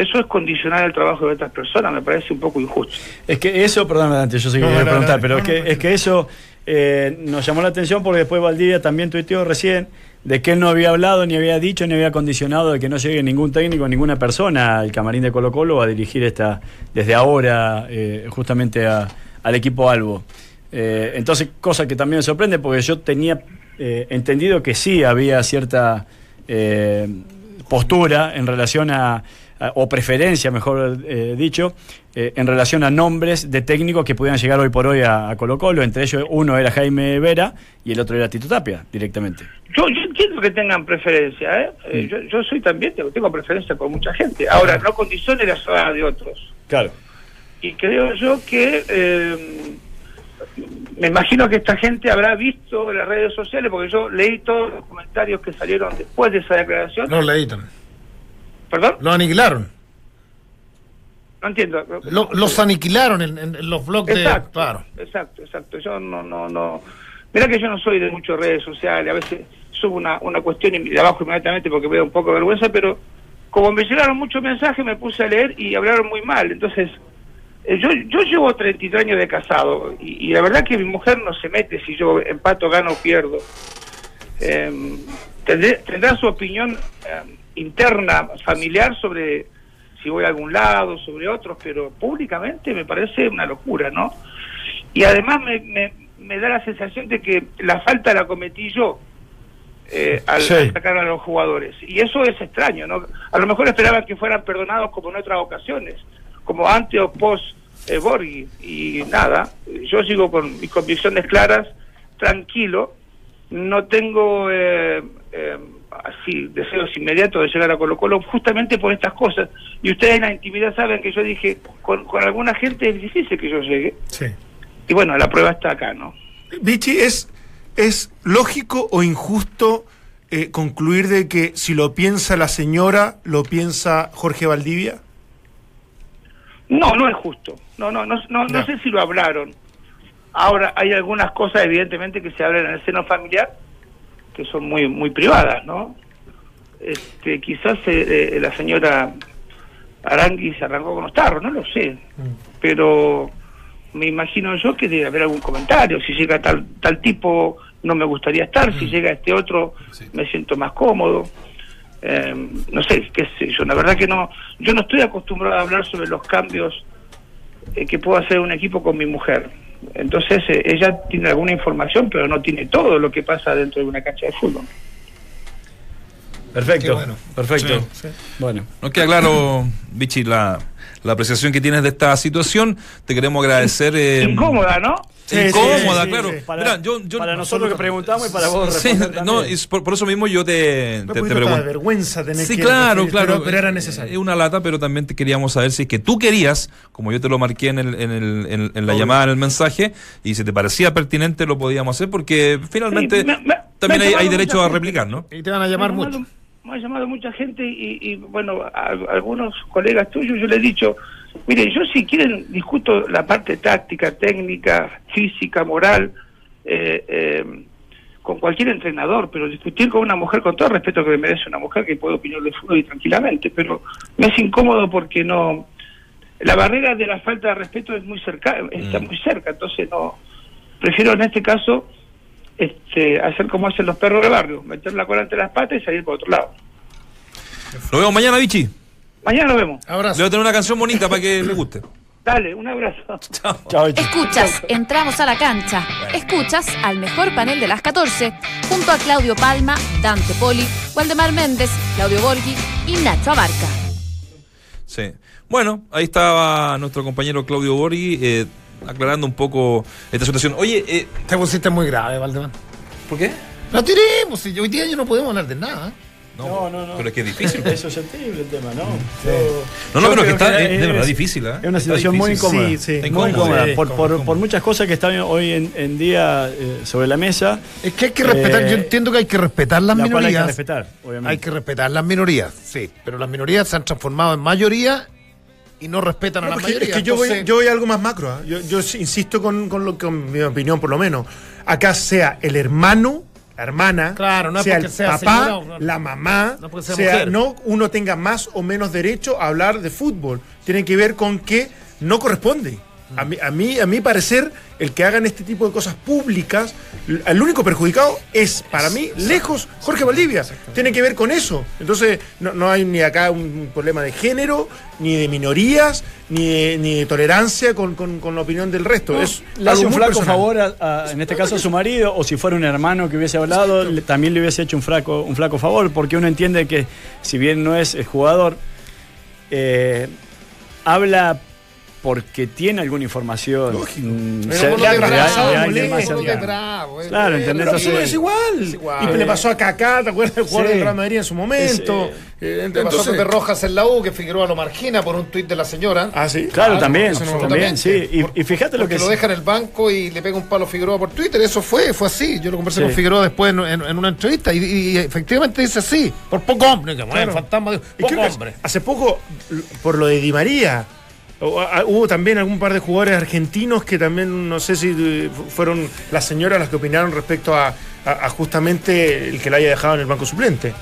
Eso es condicionar el trabajo de otras personas, me parece un poco injusto. Es que eso, perdón, Dante, yo sé que No, quería no, preguntar, no, pero no, es, que, no, es que eso eh, nos llamó la atención porque después Valdivia también tuiteó recién de que él no había hablado, ni había dicho, ni había condicionado de que no llegue ningún técnico, ninguna persona al camarín de Colo Colo a dirigir esta desde ahora eh, justamente a- al equipo Albo. Eh, entonces, cosa que también me sorprende porque yo tenía eh, entendido que sí había cierta eh, postura en relación a- o preferencia, mejor eh, dicho, eh, en relación a nombres de técnicos que pudieran llegar hoy por hoy a, a Colo Colo. Entre ellos uno era Jaime Vera y el otro era Tito Tapia, directamente. Yo, yo entiendo que tengan preferencia, ¿eh? Eh, yo, yo soy también, tengo, tengo preferencia por mucha gente. Ahora, no condicione la zona de otros. Claro. Y creo yo que, eh, me imagino que esta gente habrá visto en las redes sociales, porque yo leí todos los comentarios que salieron después de esa declaración. No leítan. ¿Perdón? Lo aniquilaron. No entiendo. Lo- los aniquilaron en, los blogs de. Exacto, Claro. exacto, exacto. Yo no, no, no. Mira que yo no soy de muchas redes sociales, a veces subo una, una cuestión y de abajo inmediatamente porque me da un poco de vergüenza, pero como me llegaron muchos mensajes me puse a leer y hablaron muy mal. Entonces, eh, yo, yo llevo 33 años de casado y, y la verdad que mi mujer no se mete si yo empato, gano o pierdo. Eh, tendré- tendrá su opinión eh, interna, familiar sobre si voy a algún lado, sobre otros, pero públicamente me parece una locura, ¿no? Y además me, me, me da la sensación de que la falta la cometí yo eh, al, Sí. al sacar a los jugadores. Y eso es extraño, ¿no? A lo mejor esperaban que fueran perdonados como en otras ocasiones, como antes o post eh, Borghi. Y nada, yo sigo con mis convicciones claras, tranquilo, no tengo eh, eh, así deseos inmediatos de llegar a Colo Colo justamente por estas cosas. Y ustedes en la intimidad saben que yo dije, con, con alguna gente es difícil que yo llegue. Sí. Y bueno, la prueba está acá, ¿no? Vichy, ¿es, ¿es lógico o injusto eh, concluir de que si lo piensa la señora, lo piensa Jorge Valdivia? No, no es justo. No, no, no, no, no sé si lo hablaron. Ahora hay algunas cosas, evidentemente, que se hablan en el seno familiar que son muy muy privadas, ¿no? Este, quizás eh, eh, la señora Arangui se arrancó con los tarros, no lo sé. Pero me imagino yo que debe haber algún comentario. Si llega tal tal tipo, no me gustaría estar. Si llega este otro, me siento más cómodo. Eh, no sé, qué sé yo. La verdad que no, yo no estoy acostumbrado a hablar sobre los cambios eh, que puedo hacer un equipo con mi mujer. Entonces eh, ella tiene alguna información, pero no tiene todo lo que pasa dentro de una cancha de fútbol. Perfecto. Bueno. Perfecto. Sí. Bueno. Nos queda claro, Vichy, la, la apreciación que tienes de esta situación. Te queremos agradecer. eh, Incómoda, ¿no? Sí, incómoda, sí, claro. sí. Para, Mira, yo, yo- para nosotros que preguntamos y para vos no, es por, por eso mismo yo te, Un te, te pregunto. vergüenza tener Sí, que claro, referir, claro. Pero, pero era Es necesario. una lata, pero también te queríamos saber si es que tú querías, como yo te lo marqué en, el, en, el, en, en la Obvio. llamada, en el mensaje, y si te parecía pertinente lo podíamos hacer, porque finalmente Sí, me- me- también me hay, ha hay derecho a replicar, ¿no? Y te van a llamar mucho. Me ha llamado mucha gente y, y, bueno, a, a algunos colegas tuyos yo les he dicho, mire, yo si quieren discuto la parte táctica, técnica, física, moral, eh, eh, con cualquier entrenador, pero discutir con una mujer, con todo el respeto que me merece una mujer que puede opinar de fútbol y tranquilamente, pero me es incómodo porque no la barrera de la falta de respeto es muy cerca, está Mm. muy cerca, entonces no prefiero en este caso este, hacer como hacen los perros de barrio, meter la cola entre las patas y salir por otro lado. Lo vemos mañana, Vichy. Mañana nos vemos. Le voy a tener una canción bonita para que le guste. Dale, un abrazo. Chao. Chao, Escuchas, entramos a la cancha. Escuchas al mejor panel de las 14, junto a Claudio Palma, Dante Poli, Waldemar Méndez, Claudio Borghi y Nacho Abarca. Sí. Bueno, ahí estaba nuestro compañero Claudio Borghi eh, aclarando un poco esta situación. Oye, eh, Te pusiste muy grave, Valdemar. ¿por qué? No tiremos, hoy día ya no podemos hablar de nada. ¿eh? No, no, no. Pero es que es difícil. Es susceptible el tema, ¿no? Yo- No, no, yo pero que está, que es, de es- verdad difícil. ¿eh? Es una situación muy incómoda. Sí, sí. Está Muy incómoda. sí. Por, por- por muchas cosas que están hoy en, en día eh, sobre la mesa, Es que hay que respetar, Eh, yo entiendo que hay que respetar las la cual hay que minorías. respetar, obviamente. Hay que respetar las minorías, sí, pero las minorías se han transformado en mayoría y no respetan a No, porque mayorías. es que yo, voy, entonces- yo voy a algo más macro. ¿ah? Yo, yo insisto con, con lo, con mi opinión, por lo menos. Acá sea el hermano, la hermana, Claro, no sea el sea papá, señora la mamá, No sea no uno tenga más o menos derecho a hablar de fútbol. Tiene que ver con que no corresponde. A mí, a mí, a mi parecer, el que hagan este tipo de cosas públicas, el único perjudicado es, para mí, lejos, Jorge Valdivia. Tiene que ver con eso. Entonces, no, no hay ni acá un problema de género, ni de minorías, ni de, ni de tolerancia con, con- con la opinión del resto. es le hace un flaco personal. favor, a, a- en este caso a su marido, o si fuera un hermano que hubiese hablado, le- también le hubiese hecho un flaco, un flaco favor, porque uno entiende que si bien no es el jugador, eh, habla porque tiene alguna información. Lógico. mm, Pero bravo, eh. Claro, ¿entendés? Pero Entonces- es igual. Es igual. Y le pasó a Kaká, ¿te acuerdas del jugador Sí. del Real Madrid en su momento? Es, Eh, Le pasó a entonces- Pepe Rojas en la U, que Figueroa lo margina por un tuit de la señora. Ah, sí. Claro, también, eso no también, sí. Y, Por- y fíjate lo porque que lo deja en el banco y le pega un palo a Figueroa por Twitter. Eso fue, fue así. Yo lo conversé Sí. con Figueroa después en, en- en una entrevista y, y efectivamente dice así. Por poco hombre, que Claro. fantasma, Y poco hombre. hace poco, por lo de Di María, hubo también algún par de jugadores argentinos que también, no sé si eh, fu- fueron las señoras las que opinaron respecto a, a- a justamente el que la haya dejado en el banco suplente.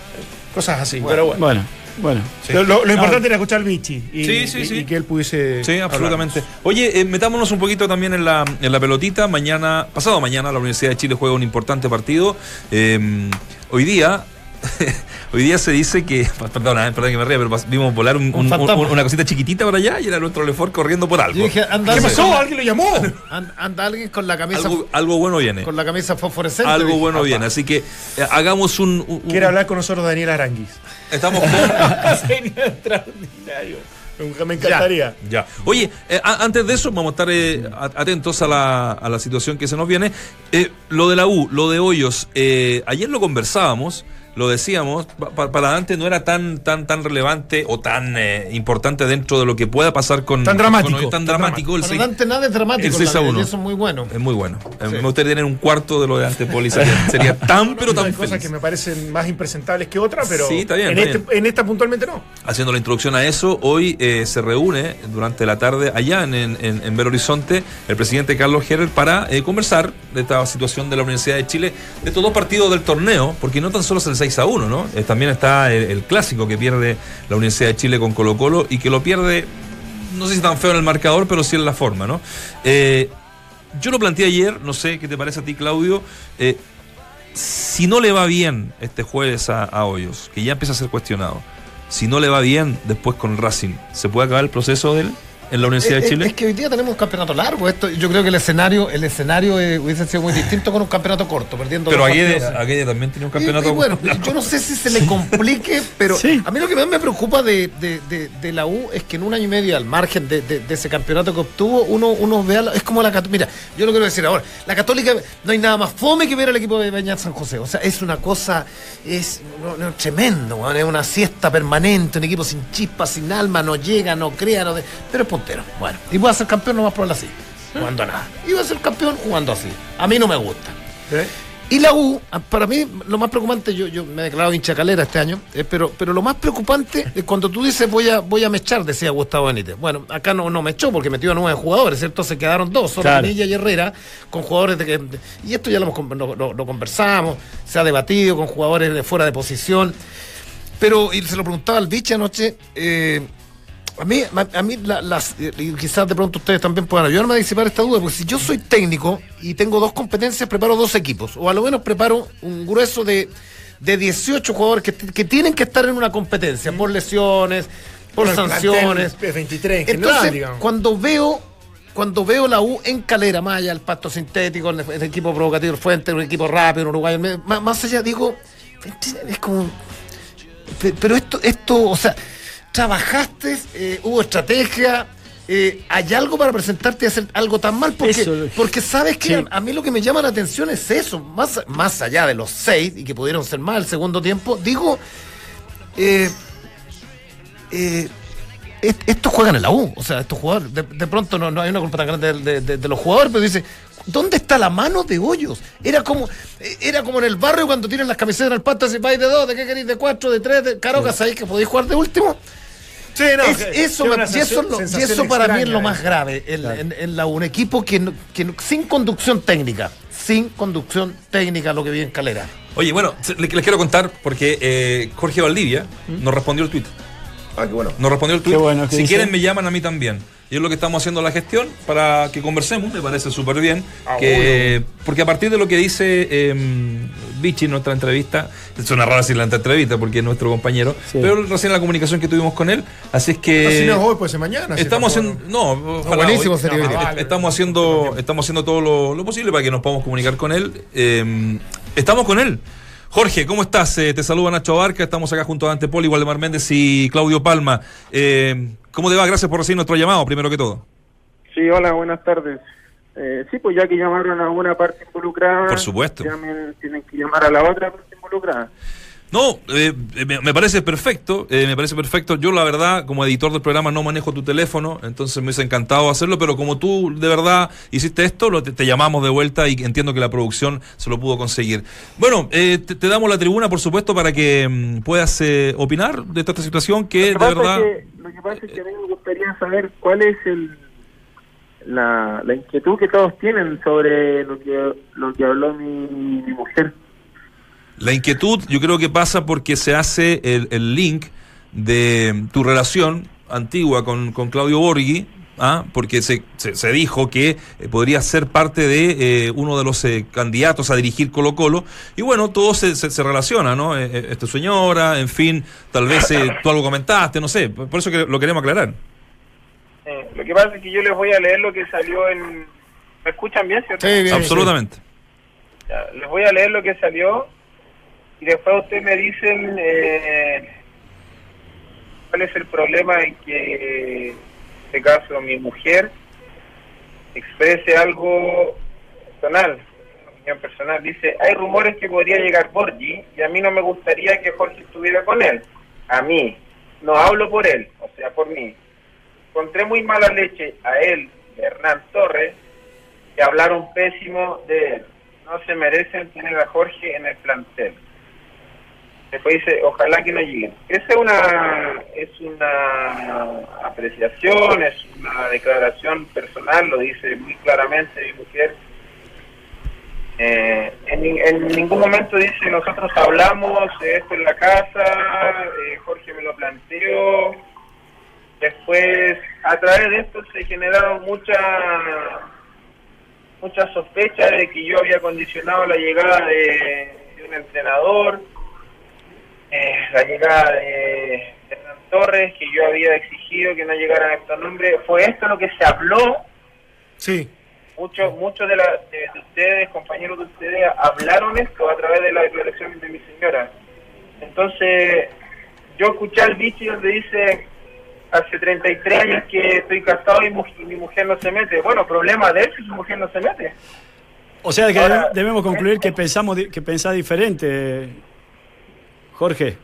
Cosas así. pero bueno. Bueno, bueno. Lo, lo- lo importante era escuchar al Vichy y, Sí, sí, y- sí. y que él pudiese. Sí, hablar. absolutamente. Oye, eh, metámonos un poquito también en la, en la pelotita. Mañana, pasado mañana, la Universidad de Chile juega un importante partido. Eh, hoy día. Hoy día se dice que, perdona, eh, perdón que me ría, pero vimos volar un- Un un- una cosita chiquitita por allá y era nuestro Lefort corriendo por algo. Yo dije, anda, ¿Qué pasó? con ¿Alguien lo llamó? an- anda alguien con la camisa Algo, algo bueno viene. con la camisa fosforescente. Algo dije, bueno papá. viene. Así que eh, hagamos un. un- un- Quiere hablar con nosotros Daniel Aranguis. Estamos con. Sería extraordinario. Me encantaría. Ya. Oye, eh, a- antes de eso, vamos a estar eh, atentos a la, a la situación que se nos viene. Eh, lo de la U, lo de Hoyos, eh, ayer lo conversábamos. Lo decíamos, pa- pa- para Dante no era tan tan tan relevante o tan eh, importante dentro de lo que pueda pasar con Tan con dramático, Hoyos, tan tan dramático. el Para Dante nada es dramático. el la 6 a vida, 1. y Eso es muy bueno. Es muy bueno. Eh, Me gustaría tener un cuarto de lo de Ante Poli. Sería, sería tan, pero tan Hay cosas feliz. que me parecen más impresentables que otras, pero Sí, está bien, en, está este- bien. en esta puntualmente no. Haciendo la introducción a eso, hoy eh, se reúne durante la tarde allá en, en, en Belo Horizonte el presidente Carlos Herer para eh, conversar de esta situación de la Universidad de Chile, de estos dos partidos del torneo, porque no tan solo es el 6 a 1, ¿no? Eh, también está el, el clásico que pierde la Universidad de Chile con Colo Colo y que lo pierde, no sé si tan feo en el marcador, pero sí en la forma, ¿no? Eh, yo lo planteé ayer, no sé qué te parece a ti, Claudio. eh, si no le va bien este jueves a, a Hoyos, que ya empieza a ser cuestionado, si no le va bien después con Racing, ¿se puede acabar el proceso de él en la Universidad Es, de es- Chile? es que hoy día tenemos un campeonato largo. Esto, yo creo que el escenario, el escenario eh, hubiese sido muy distinto con un campeonato corto, perdiendo pero. Aguede también tiene un Y- campeonato. y bueno, yo no sé si se le complique, pero Sí. a mí lo que más me preocupa de, de- de- de la U es que en un año y medio, al margen de, de- de ese campeonato que obtuvo, uno, uno vea, la- es como la Católica. Mira, yo lo quiero decir ahora, la Católica no hay nada más fome que ver al equipo de Beñat San José. O sea, es una cosa, es no, no, tremendo, es una siesta permanente, un equipo sin chispa, sin alma, no llega, no crea, no de- pero es puntero. Bueno, y voy a ser campeón nomás por así, jugando a nada. Y voy a ser campeón jugando así. A mí no me gusta. Y la U, ah, para mí, lo más preocupante, yo, yo me he declarado hincha calera este año, eh, pero, pero lo más preocupante es cuando tú dices voy a, voy a mechar, decía Gustavo Benítez. Bueno, acá no, no mechó porque metió a nueve jugadores, ¿cierto? Se quedaron dos, solo Claro. Y Herrera, con jugadores de que. de- y esto ya lo, lo, lo- lo conversamos, se ha debatido con jugadores de fuera de posición. Pero, y se lo preguntaba al biche anoche, eh, A mí, a mí la- las, y quizás de pronto ustedes también puedan ayudarme a disipar esta duda, porque si yo soy técnico y tengo dos competencias, preparo dos equipos, o a lo menos preparo un grueso de, de 18 jugadores que, que tienen que estar en una competencia, por lesiones, por el sanciones. plantel P23 en general, Entonces, digamos. cuando veo cuando veo la U en calera, más allá del pasto sintético, el, el equipo provocativo del Fuente, un equipo rápido, un Uruguay, me- más, más allá digo, es como Pe- pero esto, esto, o sea, trabajaste, eh, hubo estrategia, eh, hay algo para presentarte y hacer algo tan mal, porque, Eso porque sabes que Sí. a, a mí lo que me llama la atención es eso, más, más allá de los seis, y que pudieron ser más el segundo tiempo, digo, eh, eh, est- estos juegan en la U, o sea, estos jugadores, de, de pronto no, no hay una culpa tan grande de, de- de- de los jugadores, pero dice, ¿dónde está la mano de hoyos? Era como, eh, era como en el barrio cuando tienen las camisetas en el pasto, si vais de dos, de qué queréis, de cuatro, de tres, de Caroca, ¿sabéis que podéis jugar de último? Sí, no, Es- que- eso, que me- una y eso, lo- y sensación eso para mí es lo más eh. grave en, en- en la U, un equipo que, sin conducción técnica, sin conducción técnica lo que vi en Calera. Oye, bueno, les quiero contar porque eh, Jorge Valdivia nos respondió el tweet. Ah, qué bueno. Nos respondió el tweet. Qué bueno, ¿qué si dice? quieren me llaman a mí también. Y es lo que estamos haciendo la gestión para que conversemos, me parece súper bien. Ah, que, porque a partir de lo que dice eh, Vichy en nuestra entrevista, suena raro decir la entrevista porque es nuestro compañero, Sí. pero recién la comunicación que tuvimos con él, así es que... Así no es hoy, puede ser mañana. si Estamos haciendo, no, ojalá buenísimo hoy- sería no, estamos haciendo, estamos haciendo todo lo, lo posible para que nos podamos comunicar con él. Eh, estamos con él. Jorge, ¿cómo estás? Eh, te saluda Nacho Barca, estamos acá junto a Dante Poli, Waldemar Méndez y Claudio Palma. Eh, ¿Cómo te va? Gracias por recibir nuestro llamado, primero que todo. Sí, hola, buenas tardes. Eh, sí, pues ya que llamaron a una parte involucrada, Por supuesto. llamen- tienen que llamar a la otra parte involucrada. No, eh, me, me parece perfecto, eh, me parece perfecto. Yo la verdad, como editor del programa, no manejo tu teléfono, entonces me hubiese encantado hacerlo, pero como tú de verdad hiciste esto, lo- te, te llamamos de vuelta y entiendo que la producción se lo pudo conseguir. Bueno, eh, te, te damos la tribuna, por supuesto, para que mm, puedas eh, opinar de esta situación que de lo, que pasa verdad... es que, lo que pasa es que a mí me gustaría saber cuál es el la, la inquietud que todos tienen sobre lo que lo que habló mi, mujer. La inquietud yo creo que pasa porque se hace el, el link de tu relación antigua con, con Claudio Borghi, ¿ah? porque se, se, dijo que eh, podría ser parte de eh, uno de los eh, candidatos a dirigir Colo Colo, y bueno, todo se, se, relaciona, ¿no? Eh, esta señora, en fin, tal vez tú algo comentaste, no sé, por eso que lo queremos aclarar. Lo que pasa es que yo les voy a leer lo que salió en... ¿Me escuchan bien, cierto? Sí, bien. Absolutamente. Ya, les voy a leer lo que salió y después ustedes me dicen eh, cuál es el problema en que, en este caso, mi mujer exprese algo personal, opinión personal. Dice, hay rumores que podría llegar Borgi y a mí no me gustaría que Jorge estuviera con él. A mí. No hablo por él, o sea, por mí. Encontré muy mala leche a él, Hernán Torres, que hablaron pésimo de él. No se merecen tener a Jorge en el plantel. Después dice, ojalá que no lleguen. Esa es una, es una apreciación, es una declaración personal, lo dice muy claramente mi mujer. Eh, en ningún momento dice, nosotros hablamos de esto en la casa, eh, Jorge me lo planteó. Después, a través de esto se generaron muchas muchas sospechas de que yo había condicionado la llegada de, de un entrenador, eh, la llegada de Hernán Torres, que yo había exigido que no llegaran estos nombres. Fue esto lo que se habló. Sí. Muchos muchos de, la- de- de ustedes, compañeros de ustedes, hablaron esto a través de la declaración de mi señora. Entonces, yo escuché al bicho donde dice hace 33 años que estoy casado y, mu- y mi mujer no se mete. Bueno, problema de él si su mujer no se mete. O sea que Ahora, debemos concluir que pensamos di- que pensás diferente, Jorge.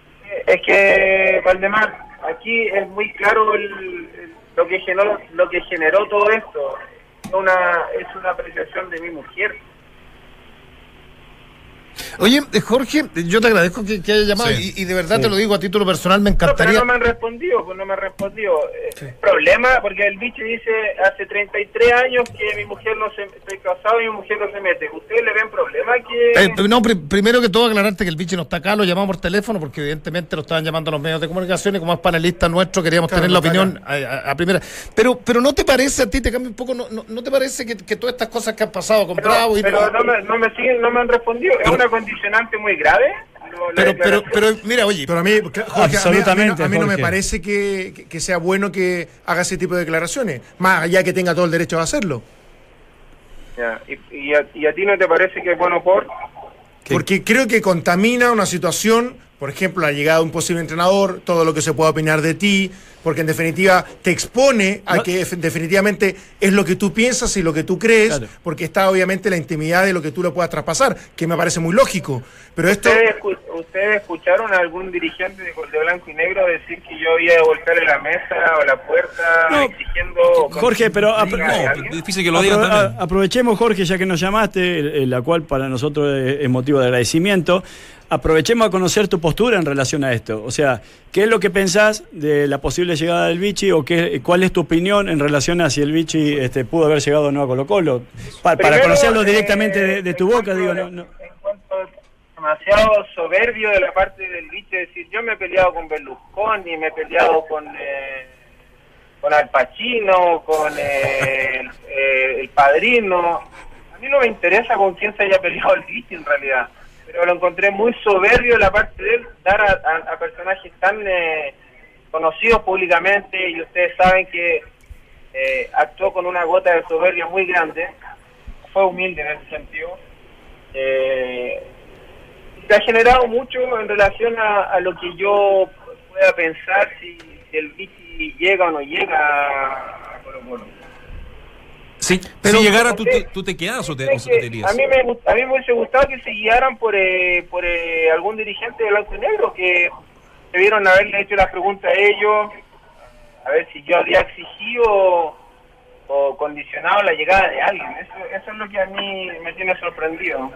Es que, Valdemar, aquí es muy claro el- el- lo que generó lo que generó todo esto. Es una, es una apreciación de mi mujer. Oye, eh, Jorge, yo te agradezco que, que haya llamado Sí. y, y de verdad Sí. te lo digo a título personal, me No, pero encantaría. no me han respondido, pues no me han respondido. Eh, Problema, porque el bicho dice hace 33 años que mi mujer no se... Estoy casado y mi mujer no se mete. ¿Ustedes le ven problema que...? Eh, no, pri- primero que todo aclararte que el bicho no está acá, lo llamamos por teléfono porque evidentemente lo estaban llamando a los medios de comunicación y como es panelista nuestro queríamos Claro, tener la opinión a, a- a primera. Pero pero no te parece a ti, te cambia un poco, no, no, no te parece que, que todas estas cosas que han pasado con pero Bravo y pero no, me, no me siguen, no me han respondido. ¿Es una condicionante muy grave? Pero, pero, pero mira, oye, Pero a mí, Jorge, a mí- a mí, Absolutamente, no- a mí no me parece que, que- que sea bueno que haga ese tipo de declaraciones, más allá que tenga todo el derecho a hacerlo. Ya, y, y a, ¿Y a ti no te parece que es bueno por...? Porque creo que contamina una situación, por ejemplo, la llegada de un posible entrenador, todo lo que se pueda opinar de ti, porque en definitiva te expone a No. que ef- definitivamente es lo que tú piensas y lo que tú crees, Claro. porque está obviamente la intimidad de lo que tú lo puedas traspasar, que me parece muy lógico. Pero esto... ¿Ustedes, escu- ¿Ustedes escucharon a algún dirigente de, de Blanco y Negro decir que yo había de volcarle la mesa o la puerta No, exigiendo... Jorge, pero No, difícil que lo digan Apro- a- aprovechemos, Jorge, ya que nos llamaste, la cual para nosotros es motivo de agradecimiento. Aprovechemos a conocer tu postura en relación a esto. O sea, ¿qué es lo que pensás de la posible llegada del Vichy o qué, cuál es tu opinión en relación a si el Vichy este, pudo haber llegado o no a Colo Colo? Pa- para conocerlo eh, directamente de, de tu boca, digo, no, no. Demasiado soberbio de la parte del bicho decir, yo me he peleado con Berlusconi, me he peleado con... eh, con Al Pacino, con eh, el, eh, el Padrino. A mí no me interesa con quién se haya peleado el bicho en realidad, pero lo encontré muy soberbio la parte de él dar a, personajes tan eh, conocidos públicamente y ustedes saben que eh, actuó con una gota de soberbia muy grande, fue humilde en ese sentido. Eh, se ha generado mucho en relación a, lo que yo pueda pensar si, el Vichy llega o no llega a Colo. Sí, Pero- si llegara, ¿tú te, tú te quedas o te, o te irías? a mí me a mí me hubiese gustado que se guiaran por eh, por eh, algún dirigente de blanco y negro que debieron haberle hecho las preguntas a ellos a ver si yo había exigido o condicionado la llegada de alguien. Eso eso es lo que a mí me tiene sorprendido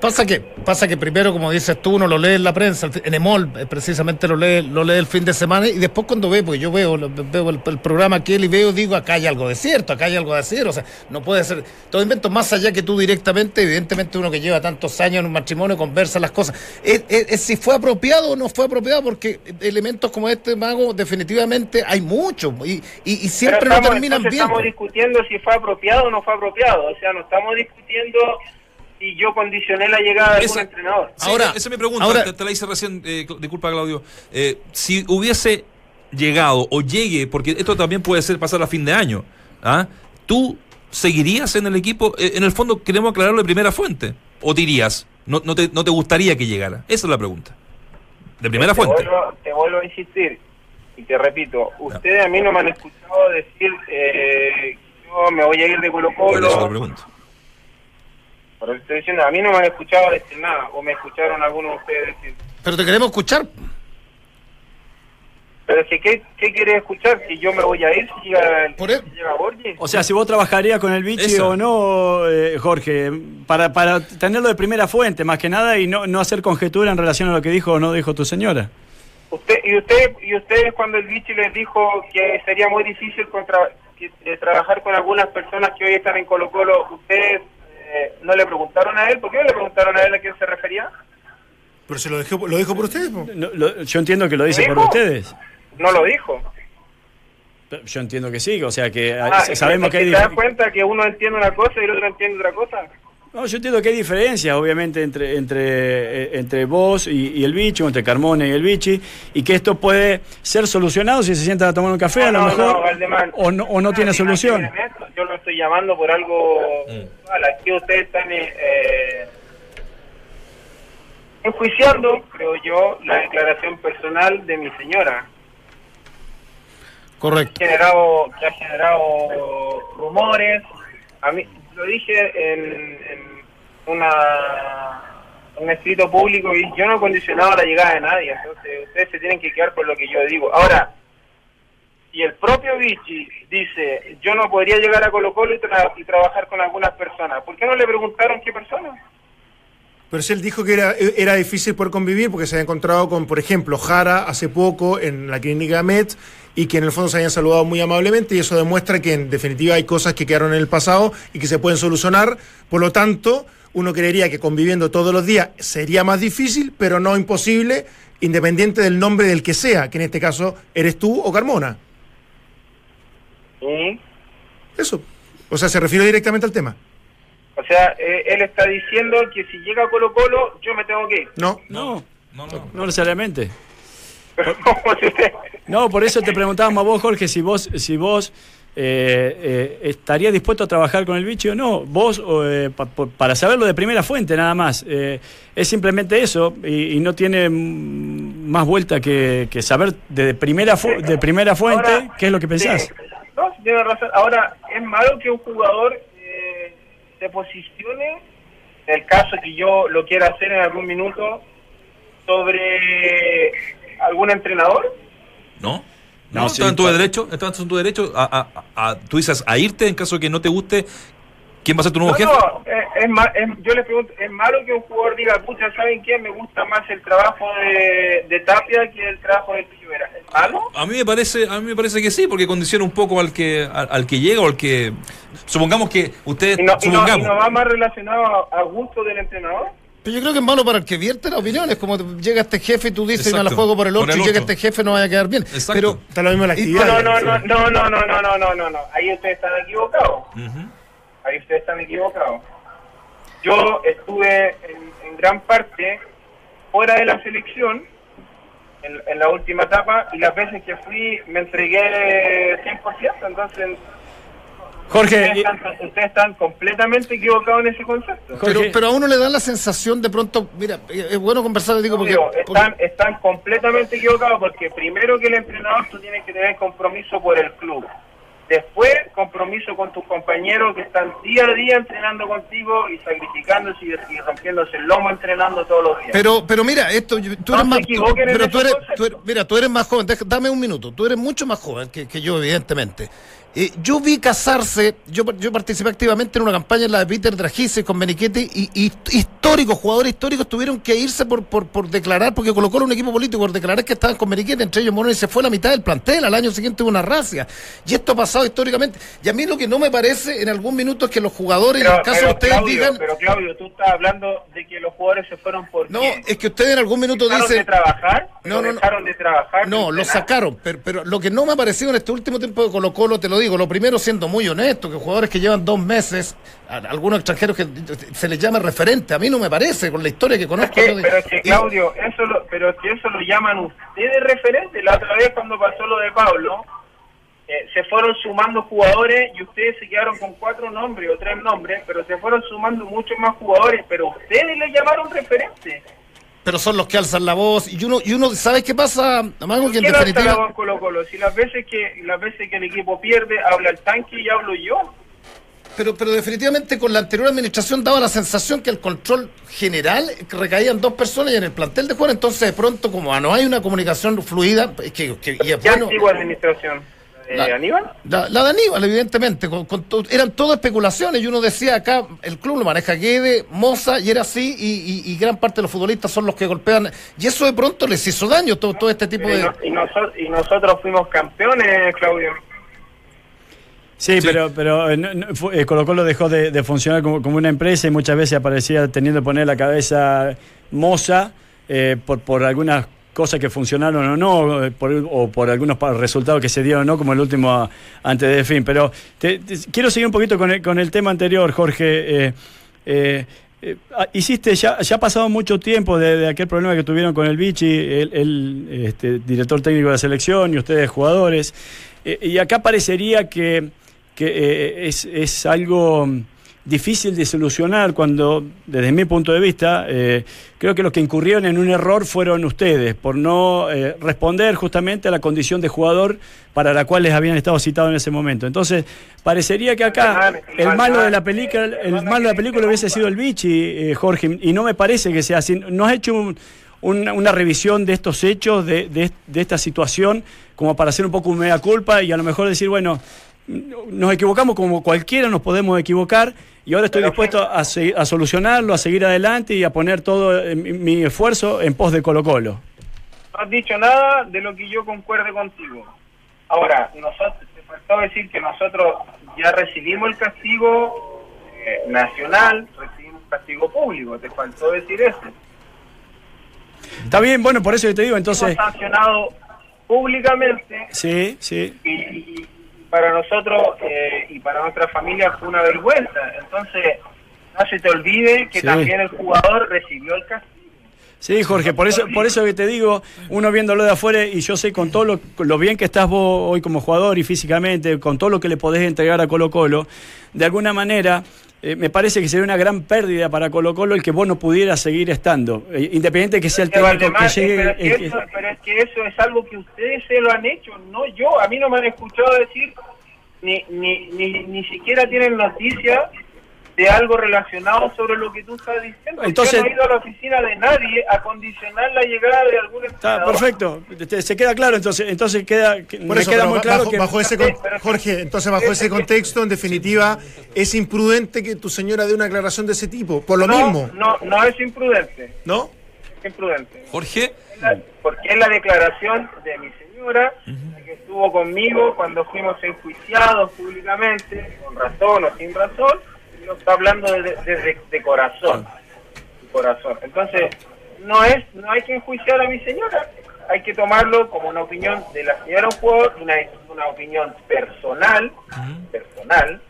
Pasa que, pasa que primero, como dices tú, uno lo lee en la prensa, en Emol, eh, precisamente lo lee, lo lee el fin de semana, y después cuando ve, porque yo veo, veo el, el programa aquel y veo, digo, acá hay algo de cierto, acá hay algo de cierto, o sea, no puede ser, todo invento más allá que tú directamente, evidentemente uno que lleva tantos años en un matrimonio conversa las cosas. Es, es- es si fue apropiado o no fue apropiado, porque elementos como este, Mago, definitivamente hay muchos, y, y, y siempre no terminan bien. estamos discutiendo si fue apropiado o no fue apropiado o sea no estamos discutiendo si yo condicioné la llegada de algún entrenador Sí, Ahora- esa es mi pregunta, ahora- te, te la hice recién, eh, disculpa Claudio. Eh, si hubiese llegado o llegue, porque esto también puede ser pasar a fin de año, ¿ah? ¿tú seguirías en el equipo? Eh, en el fondo queremos aclararlo de primera fuente. ¿O te irías? No, no, te, ¿No te gustaría que llegara? Esa es la pregunta. De primera te fuente. Vuelvo, te vuelvo a insistir y te repito, ustedes a mí no me han escuchado decir eh, yo me voy a ir de Colo Por eso te Colo. Por eso estoy diciendo, a mí no me han escuchado decir nada, o me escucharon algunos de ustedes decir. Pero te queremos escuchar. Pero que, ¿qué, qué quieres escuchar? Si yo me voy a ir, si llega, el- Por e- si llega Borges. O sea, si vos trabajarías con el Eso. o no, eh, Jorge, para, para tenerlo de primera fuente, más que nada, y no, no hacer conjetura en relación a lo que dijo o no dijo tu señora. Usted, y, usted, y ustedes cuando el Vichy les dijo que sería muy difícil contra, que- eh, trabajar con algunas personas que hoy están en Colo Colo, ¿ustedes eh, no le preguntaron a él? ¿Por qué no le preguntaron a él a quién se refería? Pero se lo dejó, lo dijo por ustedes. No, lo- yo entiendo que lo dice por ustedes. No lo dijo. Yo entiendo que sí, o sea que Ah, eh, sabemos que hay ¿Te das cuenta que uno entiende una cosa y el otro entiende otra cosa? No, yo entiendo que hay diferencias, obviamente, entre, entre, eh, entre vos y, y el bicho, entre Carmona y el bichi, y que esto puede ser solucionado si se sientan a tomar un café, a lo No, no, mejor, no, o no, o no tiene Ah, solución. Yo lo estoy llamando por algo... Vale, aquí ustedes están eh, eh, enjuiciando, creo yo, la declaración personal de mi señora. Correcto. generado que ha generado rumores. A mí lo dije en, en una un escrito público y yo no he condicionado la llegada de nadie. Entonces ustedes se tienen que quedar por lo que yo digo. Ahora si el propio Vichy dice yo no podría llegar a Colo Colo y, tra- y trabajar con algunas personas ¿por qué no le preguntaron qué personas? Pero si él dijo que era, era difícil poder convivir porque se había encontrado con, por ejemplo, Jara hace poco en la clínica Met y que en el fondo se habían saludado muy amablemente y eso demuestra que en definitiva hay cosas que quedaron en el pasado y que se pueden solucionar. Por lo tanto, uno creería que conviviendo todos los días sería más difícil, pero no imposible, independiente del nombre del que sea, que en este caso eres tú o Carmona. ¿Mm? Eso. O sea, se refirió directamente al tema. O sea, eh, él está diciendo que si llega a Colo Colo, yo me tengo que ir. No. No, No, no. no necesariamente. No, por eso te preguntábamos a vos, Jorge, si vos, si vos eh, eh, estarías dispuesto a trabajar con el bicho o no. Vos, eh, pa- pa- para saberlo de primera fuente, nada más. Eh, es simplemente eso y, y no tiene más vuelta que, que saber de primera, fu- de primera fuente Ahora, qué es lo que pensás. sí. No, tiene razón. Ahora, es malo que un jugador eh, se posicione, en el caso que yo lo quiera hacer en algún minuto, sobre algún entrenador. ¿No? No, No, sí, está en tu derecho, está en tu derecho a, a- a- tú dices a irte en caso de que no te guste. ¿Quién va a ser tu nuevo No, jefe? no, eh, es, ma- es- yo les pregunto, ¿es malo que un jugador diga, pucha, ¿saben qué? Me gusta más el trabajo de, de Tapia que el trabajo de Pilluera. ¿Es malo? A mí me parece, a mí me parece que sí, porque condiciona un poco al que al, al que llega o al que supongamos que ustedes ¿Y no, y no- y supongamos no va más relacionado a, a gusto del entrenador? Pero yo creo que es malo para el que vierte las opiniones, como llega este jefe y tú dices, no la juego por el Por otro, y llega este jefe, no vaya a quedar bien. Exacto. Pero Está lo mismo la actividad. No, no, no, no, no, no, no, no, no, no, no. Ahí ustedes están equivocados. Ahí ustedes están equivocados. Yo estuve en, en gran parte fuera de la selección en, en la última etapa y las veces que fui me entregué 100%. Entonces, Jorge, ustedes están, ustedes están completamente equivocados en ese concepto. Jorge- Pero, pero a uno le da la sensación de pronto, mira, eh, es bueno conversar, digo, porque, Digo, porque- están, están completamente equivocados porque primero que el entrenador tú tienes que tener compromiso por el club. Después, compromiso con tus compañeros que están día a día entrenando contigo y sacrificándose y, y rompiéndose el lomo entrenando todos los días. pero, pero mira, esto, yo- tú No eres más, pero tú eres, tú eres- mira, tú eres más joven, deja- dame un minuto, tú eres mucho más joven que, que yo, evidentemente. Eh, yo vi casarse, yo, yo participé activamente en una campaña en la de Peter Draghice con Benichetti y, y históricos, jugadores históricos tuvieron que irse por, por, por declarar, porque colocó un equipo político por declarar que estaban con Benichetti, entre ellos Morón, y se fue la mitad del plantel, al año siguiente hubo una racia. Y esto ha pasado históricamente. Y a mí lo que no me parece en algún minuto es que los jugadores, en el caso de ustedes, Claudio, digan... pero Claudio, tú estás hablando de que los jugadores se fueron por No, es que ustedes en algún minuto ¿Dejaron dicen... de trabajar? No, no, no. ¿Dejaron de trabajar? No, lo sacaron, pero, pero lo que no me ha parecido en este último tiempo de Colo Colo, te lo digo, lo primero siendo muy honesto, que jugadores que llevan dos meses, a- algunos extranjeros que se les llama referente, a mí no me parece, con la historia que Es conozco. que- de- pero es que y- Claudio, eso lo, pero es que eso lo llaman ustedes referente. La otra vez cuando pasó lo de Pablo, eh, se fueron sumando jugadores y ustedes se quedaron con cuatro nombres o tres nombres, pero se fueron sumando muchos más jugadores, pero ustedes le llamaron referente. Pero son los que alzan la voz, y uno, y uno ¿sabes qué pasa, Amago? Que en ¿Quién alza la definitiva... voz Colo Colo? Si las veces que las veces que el equipo pierde, habla el tanque y hablo yo. Pero, pero definitivamente con la anterior administración daba la sensación que el control general recaía en dos personas y en el plantel de jugadores, entonces de pronto como no hay una comunicación fluida, es que, que- y es ¿Qué bueno... antigua administración? Eh, La- ¿Aníbal? La, la de Aníbal, evidentemente, con- con to- eran todo especulaciones y uno decía acá, el club lo maneja Guede, Moza, y era así, y, y- y gran parte de los futbolistas son los que golpean, y eso de pronto les hizo daño, todo, todo este tipo Y, de... no- y noso- y nosotros fuimos campeones, Claudio. Sí, pero, pero eh, no- no, eh, Colo Colo dejó de, de funcionar como, como una empresa y muchas veces aparecía teniendo que poner la cabeza moza eh, por, por algunas cosas que funcionaron o no, eh, por- o por algunos resultados que se dieron o no, como el último a- antes de fin. Pero te- quiero seguir un poquito con el, con el tema anterior, Jorge. Eh, eh, ah, hiciste, ya, ya ha pasado mucho tiempo de, aquel problema que tuvieron con el Vichy, el, este, director técnico de la selección y ustedes jugadores. Y acá parecería que, que es, es algo difícil de solucionar cuando, desde mi punto de vista, eh, creo que los que incurrieron en un error fueron ustedes, por no eh, responder justamente a la condición de jugador para la cual les habían estado citados en ese momento. Entonces, parecería que acá el malo de la película, el malo de la película hubiese sido el Vichy, eh, Jorge, y no me parece que sea así. ¿No has hecho un- un- una revisión de estos hechos, de, de- de esta situación, como para hacer un poco un mea culpa y a lo mejor decir, bueno, nos equivocamos como cualquiera nos podemos equivocar y ahora estoy dispuesto a, a solucionarlo, a seguir adelante y a poner todo eh, mi, mi esfuerzo en pos de Colo Colo. No has dicho nada de lo que yo concuerde contigo. Ahora, nosotros, te faltó decir que nosotros ya recibimos el castigo eh, nacional, recibimos castigo público. Te faltó decir eso. Está bien, bueno, por eso yo te digo, entonces... Hemos sancionado públicamente Sí, sí. y, y para nosotros eh, y para nuestra familia fue una vergüenza. Entonces, no se te olvide que Sí. también el jugador recibió el castigo. Sí, Jorge, por eso, por eso que te digo, uno viéndolo de afuera y yo sé con todo lo, lo bien que estás vos hoy como jugador y físicamente, con todo lo que le podés entregar a Colo Colo, de alguna manera eh, me parece que sería una gran pérdida para Colo Colo el que vos no pudieras seguir estando, eh, independiente de que sea el técnico que llegue. pero, es que el que- eso, pero es que eso es algo que ustedes se lo han hecho, no yo. A mí no me han escuchado decir, ni, ni, ni, ni siquiera tienen noticias de algo relacionado sobre lo que tú estás diciendo. Entonces- yo no he ido a la oficina de nadie a condicionar la llegada de algún Está perfecto, se queda claro, entonces, entonces queda, que- Por me eso, queda muy claro bajo, que... bajo ese con- Jorge, entonces bajo ese contexto, en definitiva, es imprudente que tu señora dé una aclaración de ese tipo, por lo no, mismo, No, no es imprudente, ¿no? es imprudente. Jorge, porque es la declaración de mi señora la que estuvo conmigo cuando fuimos enjuiciados públicamente, con razón o sin razón, lo está hablando de, de- de- de corazón, de corazón. Entonces, no es, no hay que enjuiciar a mi señora, hay que tomarlo como una opinión de la señora un jugador, una, una opinión personal, personal,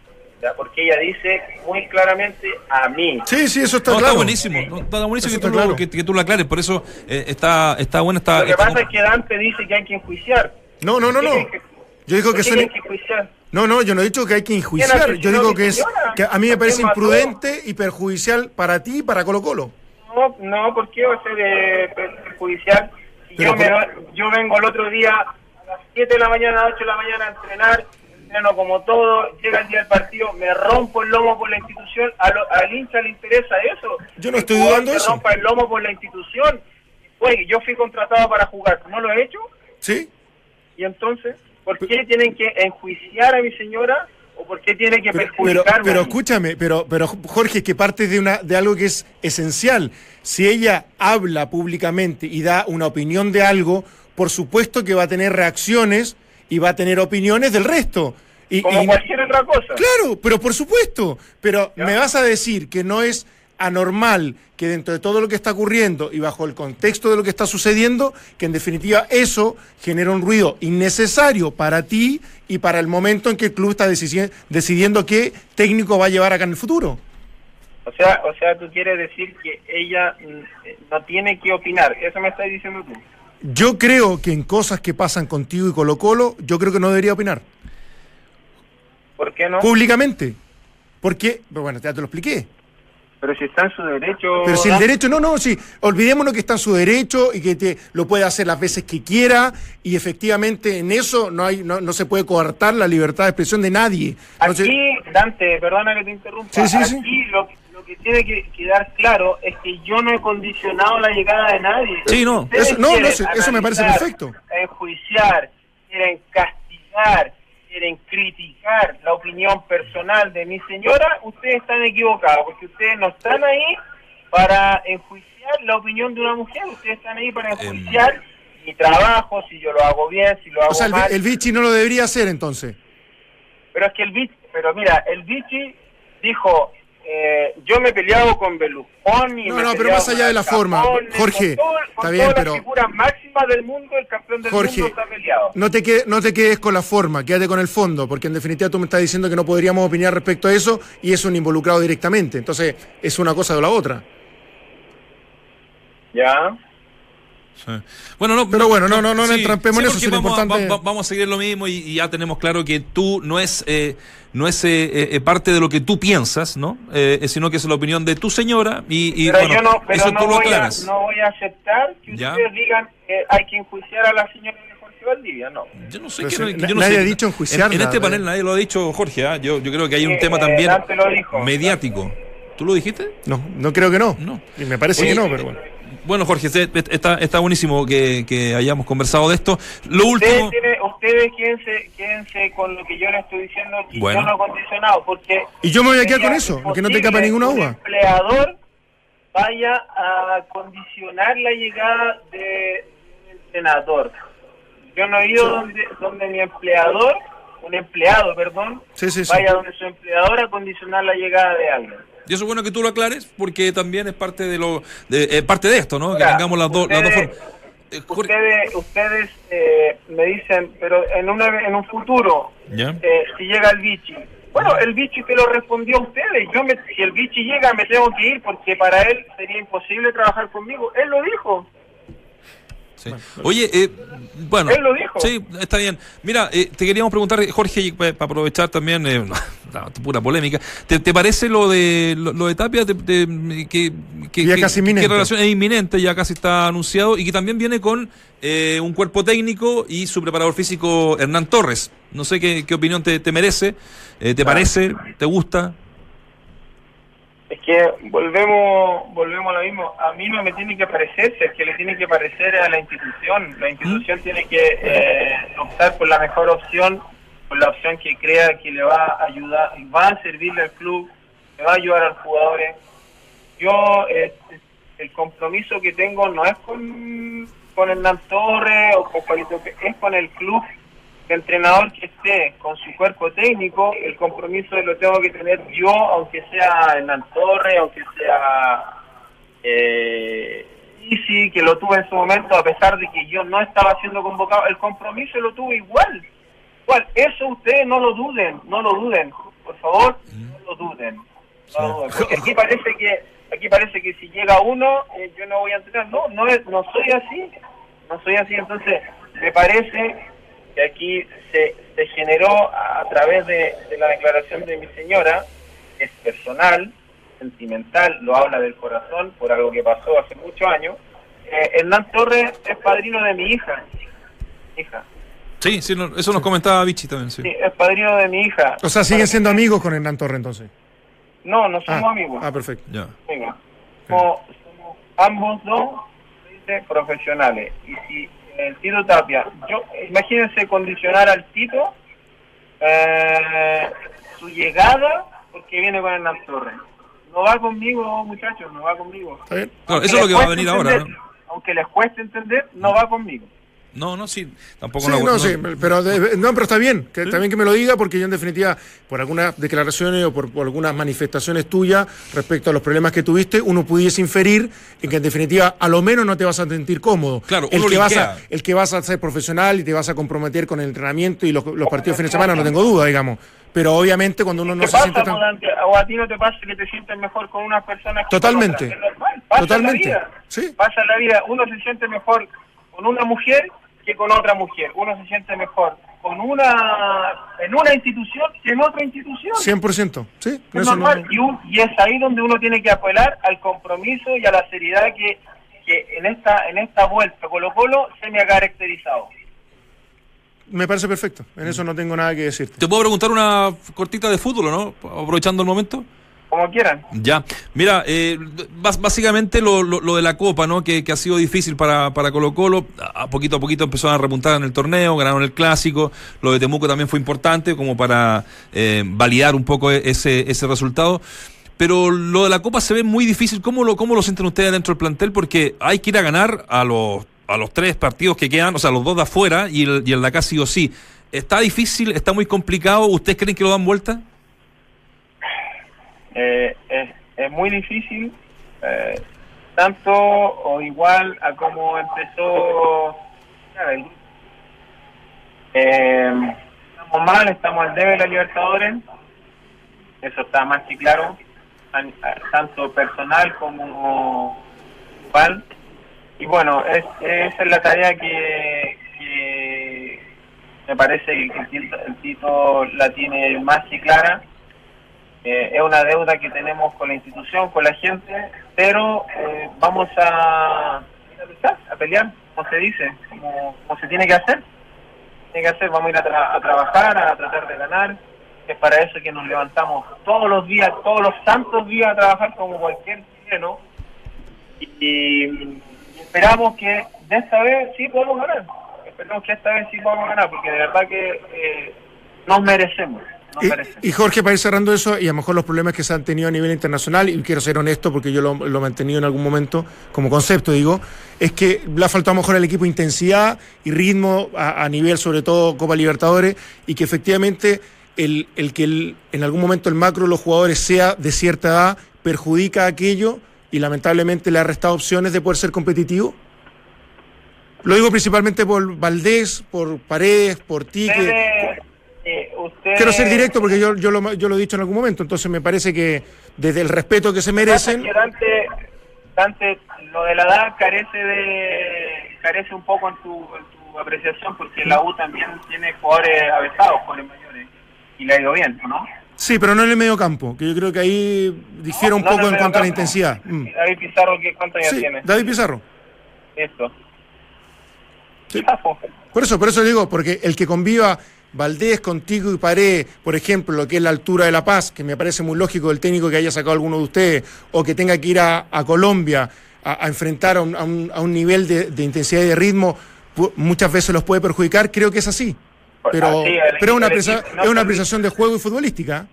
¿ya? porque ella dice muy claramente a mí. Sí, sí, eso está no, claro. está buenísimo, no, está buenísimo que tú, está lo, claro. que, que tú lo aclares, por eso eh, está, está buena esta... Lo que esta- pasa es que Dante dice que hay que enjuiciar. No, no, no, no. ¿Por qué Yo digo ¿Por que son... hay que enjuiciar? No, no, yo no he dicho que hay que ¿Quién enjuiciar. Yo digo a que es que a mí me ¿A parece imprudente y perjudicial para ti y para Colo Colo. No, no, ¿por qué va a ser perjudicial? Si yo, me yo vengo el otro día a las 7 de la mañana, 8 de la mañana a entrenar, entreno como todo, llega el día del partido, me rompo el lomo por la institución, a lo- al hincha le interesa eso. Yo no estoy dudando eso. rompa el lomo por la institución. Oye, yo fui contratado para jugar, ¿no lo he hecho? ¿Sí? Y entonces, ¿por qué tienen que enjuiciar a mi señora o por qué tienen que Pero, pero, perjudicarme? pero escúchame, pero, pero Jorge, que parte de, una, de algo que es esencial. Si ella habla públicamente y da una opinión de algo, por supuesto que va a tener reacciones y va a tener opiniones del resto. Y, como y- cualquier otra cosa. Claro, pero por supuesto. Pero me vas a decir que no es anormal que dentro de todo lo que está ocurriendo y bajo el contexto de lo que está sucediendo, que en definitiva eso genera un ruido innecesario para ti y para el momento en que el club está decidiendo qué técnico va a llevar acá en el futuro. O sea, o sea, tú quieres decir que ella mm, no tiene que opinar. Eso me estás diciendo tú. Yo creo que en cosas que pasan contigo y Colo Colo, yo creo que no debería opinar ¿Por qué no? públicamente. Porque, bueno, ya te lo expliqué. Pero si está en su derecho. Pero si el derecho, no, no, sí, olvidémonos que está en su derecho y que te, lo puede hacer las veces que quiera y efectivamente en eso no hay no, no se puede coartar la libertad de expresión de nadie. Aquí, Dante, perdona que te interrumpa. Sí, sí, sí. Lo, lo que tiene que quedar claro es que yo no he condicionado la llegada de nadie. Sí, no. Ustedes Eso- no, no, eso- me parece perfecto. Enjuiciar, quieren castigar, quieren criticar la opinión personal de mi señora, ustedes están equivocados, porque ustedes no están ahí para enjuiciar la opinión de una mujer, ustedes están ahí para enjuiciar mi trabajo, si yo lo hago bien, si lo hago o sea, el, mal. el Vichy no lo debería hacer entonces. Pero es que el Vichy, pero mira, el Vichy dijo, eh, yo me he peleado con Berlusconi. No, no, pero más allá de la forma, Jorge, con todo- con está bien, pero- las figuras máximas del mundo, el campeón del Jorge, mundo está peleado. No te, quede- no te quedes con la forma, quédate con el fondo, porque en definitiva tú me estás diciendo que no podríamos opinar respecto a eso y es un involucrado directamente. Entonces, es una cosa de la otra. Ya. Sí. Bueno, no, Pero bueno, no, no, no entrampemos en eso, vamos, a- importante. va- va- vamos a seguir lo mismo y, y ya tenemos claro que tú no es eh, no es eh, eh, parte de lo que tú piensas, ¿no? Eh, sino que es la opinión de tu señora y, y, pero bueno, yo no, pero eso no tú lo voy, a, no voy a aceptar que Ya. ustedes digan que hay que enjuiciar a la señora de Jorge Valdivia, no. Yo no sé Pero que si no- que na- yo no nadie sé- ha dicho enjuiciarla, En, en este eh. panel nadie lo ha dicho, Jorge. ¿ah? Yo, yo creo que hay un Sí, tema eh, también dijo. mediático. ¿Tú lo dijiste? No, no creo que no. No. Y me parece Oye, que no, pero bueno. Bueno, Jorge, está, está buenísimo que, que hayamos conversado de esto. Lo Ustedes, último. tienen- ustedes quédense, quédense con lo que yo les estoy diciendo y Bueno. yo no he condicionado, porque... Y yo me voy a quedar con eso, que no te capa ninguna que un uva. empleador vaya a condicionar la llegada de un entrenador. Yo no he ido donde, donde mi empleador, un empleado, perdón, Sí, sí, sí. vaya donde su empleador a condicionar la llegada de alguien. Y eso es bueno que tú lo aclares, porque también es parte de lo de, eh, parte de esto, ¿no? Que tengamos las, dos las dos formas. Eh, Ustedes, ustedes eh, me dicen, pero en, una, en un futuro, ¿Ya? eh, si llega el bichi. Bueno, el bichi te lo respondió a ustedes. Yo me, si el bichi llega, me tengo que ir porque para él sería imposible trabajar conmigo. Él lo dijo. Sí. Oye, eh, bueno. Él lo dijo. Sí, está bien. Mira, eh, te queríamos preguntar, Jorge, para aprovechar también, eh, la pura polémica, ¿te, te parece lo de lo, lo de Tapia? Te- te- que, que, Ya que- casi que relación es inminente, ya casi está anunciado, y que también viene con eh, un cuerpo técnico y su preparador físico, Hernán Torres. No sé qué, qué opinión te, te merece, eh, ¿te parece? ¿Te gusta? Es que volvemos volvemos a lo mismo. A mí no me tiene que parecerse, es que le tiene que parecer a la institución. La institución tiene que eh, optar por la mejor opción, por la opción que crea que le va a ayudar, va a servirle al club, le va a ayudar a los jugadores. Yo, eh, el compromiso que tengo no es con, con Hernán Torres o con Juanito, es con el club entrenador que esté con su cuerpo técnico, el compromiso lo tengo que tener yo, aunque sea Hernán Torres, aunque sea eh, Isi, que lo tuve en su momento, a pesar de que yo no estaba siendo convocado, el compromiso lo tuve igual. igual. Eso ustedes no lo duden, no lo duden, por favor, no lo duden. No lo duden, porque aquí parece que aquí parece que si llega uno, eh, yo no voy a entrenar. No, no, es, no soy así, no soy así. Entonces, me parece que aquí se, se generó a, a través de, de la declaración de mi señora, es personal, sentimental, lo habla del corazón por algo que pasó hace muchos años. Eh, Hernán Torres es padrino de mi hija. Hija. Sí, sí, no- eso nos comentaba Vichy también, sí. Sí, es padrino de mi hija. O sea, siguen siendo amigos con Hernán Torre entonces. No, no somos Ah, amigos. ah, perfecto. Ya. Venga. Somos, somos ambos dos profesionales. Y si el Tito Tapia, yo imagínense condicionar al Tito eh, su llegada porque viene con Hernán Torres. No va conmigo, muchachos, no va conmigo. Eso es lo que va a venir ahora. Aunque les cueste entender, no va conmigo. No, no, sí, tampoco Sí, la- no, sí, pero, de- no, pero está bien, que, también que me lo diga, porque yo en definitiva, por algunas declaraciones o por, por algunas manifestaciones tuyas respecto a los problemas que tuviste, uno pudiese inferir en que en definitiva a lo menos no te vas a sentir cómodo. Claro, el uno que, vas a, el que vas a ser profesional y te vas a comprometer con el entrenamiento y los, los partidos de fin de semana, no tengo duda, digamos. Pero obviamente cuando uno no ¿Qué se siente pasa, tan... Modante? o a ti no te pasa que te sientes mejor con unas personas que Totalmente. con otras? Es normal, pasa en la Totalmente. vida. Sí. Pasa la vida. Uno se siente mejor con una mujer que con otra mujer. Uno se siente mejor con una en una institución que en otra institución. 100%, ¿sí? Es no- normal. Y, un- y es ahí donde uno tiene que apelar al compromiso y a la seriedad que, que en esta en esta vuelta Colo Colo se me ha caracterizado. me parece perfecto, en eso no tengo nada que decirte. ¿Te puedo preguntar una cortita de fútbol, o no? Aprovechando el momento. Como quieran. Ya, mira, eh, básicamente lo, lo- lo de la Copa, ¿no? Que, que ha sido difícil para, para Colo Colo, a a poquito a poquito empezaron a repuntar en el torneo, ganaron el Clásico, lo de Temuco también fue importante como para eh, validar un poco e- ese, ese resultado. Pero lo de la Copa se ve muy difícil. ¿Cómo lo, cómo lo sienten ustedes dentro del plantel? Porque hay que ir a ganar a los, a los tres partidos que quedan, o sea, los dos de afuera y el, y el de acá sí o sí. ¿Está difícil? ¿Está muy complicado? ¿Ustedes creen que lo dan vuelta? Eh, es, es muy difícil, eh, tanto o igual a como empezó. Eh, estamos mal, estamos al debe de la Libertadores, eso está más que claro, tan- tanto personal como grupal. Y bueno, es, esa es la tarea que, que me parece que el el Tito la tiene más que clara. Eh, es una deuda que tenemos con la institución, con la gente, pero eh, vamos a, a pelear, como se dice, como, como se tiene que hacer. Tiene que hacer, vamos a ir a, tra- a trabajar, a tratar de ganar. Es para eso que nos levantamos todos los días, todos los santos días a trabajar como cualquier chileno. Y, y esperamos que de esta vez sí podamos ganar. Esperamos que esta vez sí podamos ganar, porque de verdad que eh, nos merecemos. Y, y Jorge, para ir cerrando eso, y a lo mejor los problemas que se han tenido a nivel internacional, y quiero ser honesto porque yo lo, lo he mantenido en algún momento como concepto, digo, es que le ha faltado a lo mejor al equipo intensidad y ritmo a, a nivel, sobre todo Copa Libertadores, y que efectivamente el, el que el- en algún momento el macro de los jugadores sea de cierta edad perjudica aquello y lamentablemente le ha restado opciones de poder ser competitivo. Lo digo principalmente por Valdés, por Paredes, por ti, que, Ustedes, eh, Quiero ser directo porque yo, yo, lo, yo lo he dicho en algún momento, entonces me parece que desde el respeto que se merecen, Dante, Dante, lo de la edad carece de carece un poco en tu, en tu apreciación porque la U también tiene jugadores avesados, jugadores mayores y le ha ido bien, ¿no? sí, pero no en el medio campo, que yo creo que ahí difiere un No, poco en cuanto a la intensidad. Mm. David Pizarro, ¿qué, ¿cuántos años Sí, tiene? David Pizarro. Esto. Sí. Por eso, por eso digo, porque el que conviva Valdés contigo y Pared, por ejemplo, lo que es la altura de La Paz, que me parece muy lógico el técnico que haya sacado alguno de ustedes, o que tenga que ir a, a Colombia a, a enfrentar a un, a un- a un nivel de, de intensidad y de ritmo, muchas veces los puede perjudicar, creo que es así. Pero, Ah, sí, pero es una, no es una apreciación de juego y futbolística.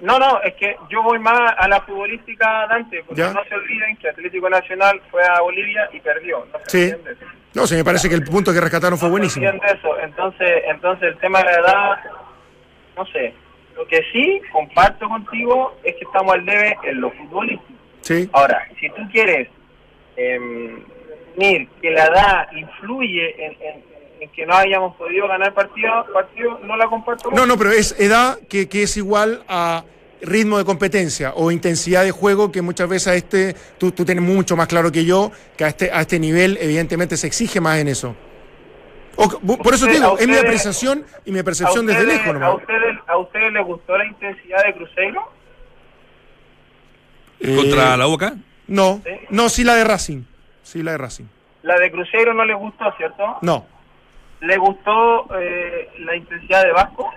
No, no, es que yo voy más a la futbolística, Dante, porque Ya. no se olviden que Atlético Nacional fue a Bolivia y perdió. No se Sí. No, se me parece que el punto que rescataron fue buenísimo. eso. Entonces, entonces el tema de la edad, no sé. Lo que sí comparto contigo es que estamos al debe en lo futbolístico. Sí. Ahora, si tú quieres em, definir que la edad influye en, en- en que no hayamos podido ganar partido, partido no la comparto. No, no, pero es edad que, que es igual a ritmo de competencia o intensidad de juego que muchas veces a este, tú, tú tienes mucho más claro que yo, que a este, a este nivel evidentemente se exige más en eso. O- por eso te digo, a es mi ustedes- apreciación y mi ¿A percepción desde ustedes, lejos a, ustedes, ¿A ustedes les gustó la intensidad de Cruzeiro? Eh, ¿Contra la Boca? No, ¿Sí? no, sí la de Racing. Sí la de Racing. La de Cruzeiro no les gustó, ¿cierto? No. ¿Le gustó eh, la intensidad de Vasco?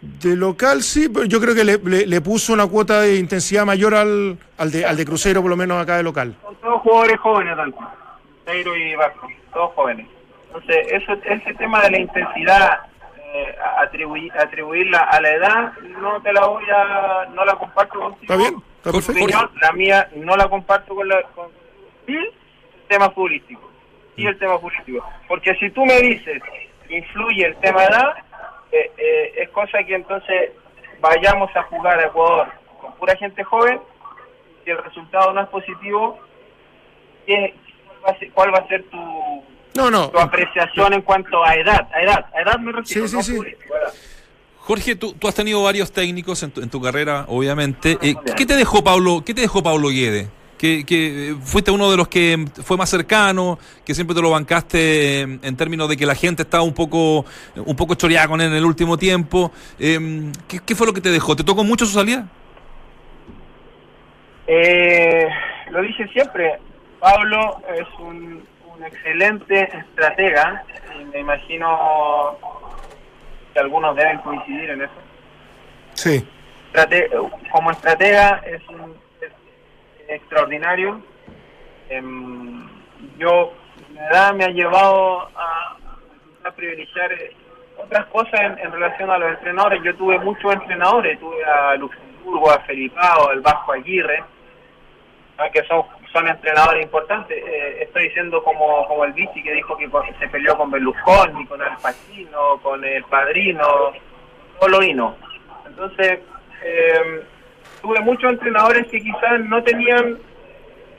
De local sí, pero yo creo que le, le- le puso una cuota de intensidad mayor al, al, de, al de Crucero, por lo menos acá de local. Son todos jugadores jóvenes, tanto. Cruzeiro y Vasco, todos jóvenes. Entonces, eso, ese tema de la intensidad, eh, atribuir, atribuirla a la edad, no te la voy a, no la comparto contigo. ¿Está bien? ¿Está perfecto? opinión, la mía no la comparto con la con el tema futbolístico y el tema futbolístico porque si tú me dices influye el tema edad eh, eh, es cosa que entonces vayamos a jugar a Ecuador con pura gente joven y el resultado no es positivo ¿qué- cuál, va a ser, cuál va a ser tu, No, no. tu apreciación en cuanto a edad a edad a edad me refiero Sí, sí, no. Jorge, tú, tú has tenido varios técnicos en tu, en tu carrera, obviamente. Eh, ¿Qué te dejó Pablo, qué te dejó Pablo Guede? Que, que eh, fuiste uno de los que fue más cercano, que siempre te lo bancaste en términos de que la gente estaba un poco, un poco choreada con él en el último tiempo. Eh, ¿qué, qué fue lo que te dejó? ¿Te tocó mucho su salida? Eh, lo dije siempre, Pablo es un, un excelente estratega y me imagino que algunos deben coincidir en eso. Sí. Como estratega es, un- extraordinario. Em, yo, la edad me ha llevado a, privilegiar eh, otras cosas en, relación a los entrenadores. Yo tuve muchos entrenadores, tuve a Luxemburgo, a Felipao, al Vasco Aguirre, que son son entrenadores importantes. Eh, estoy diciendo como, como el Vichy que dijo que se peleó con Berlusconi, con Al Pacino, con el Padrino, solo. Entonces, eh, tuve muchos entrenadores que quizás no tenían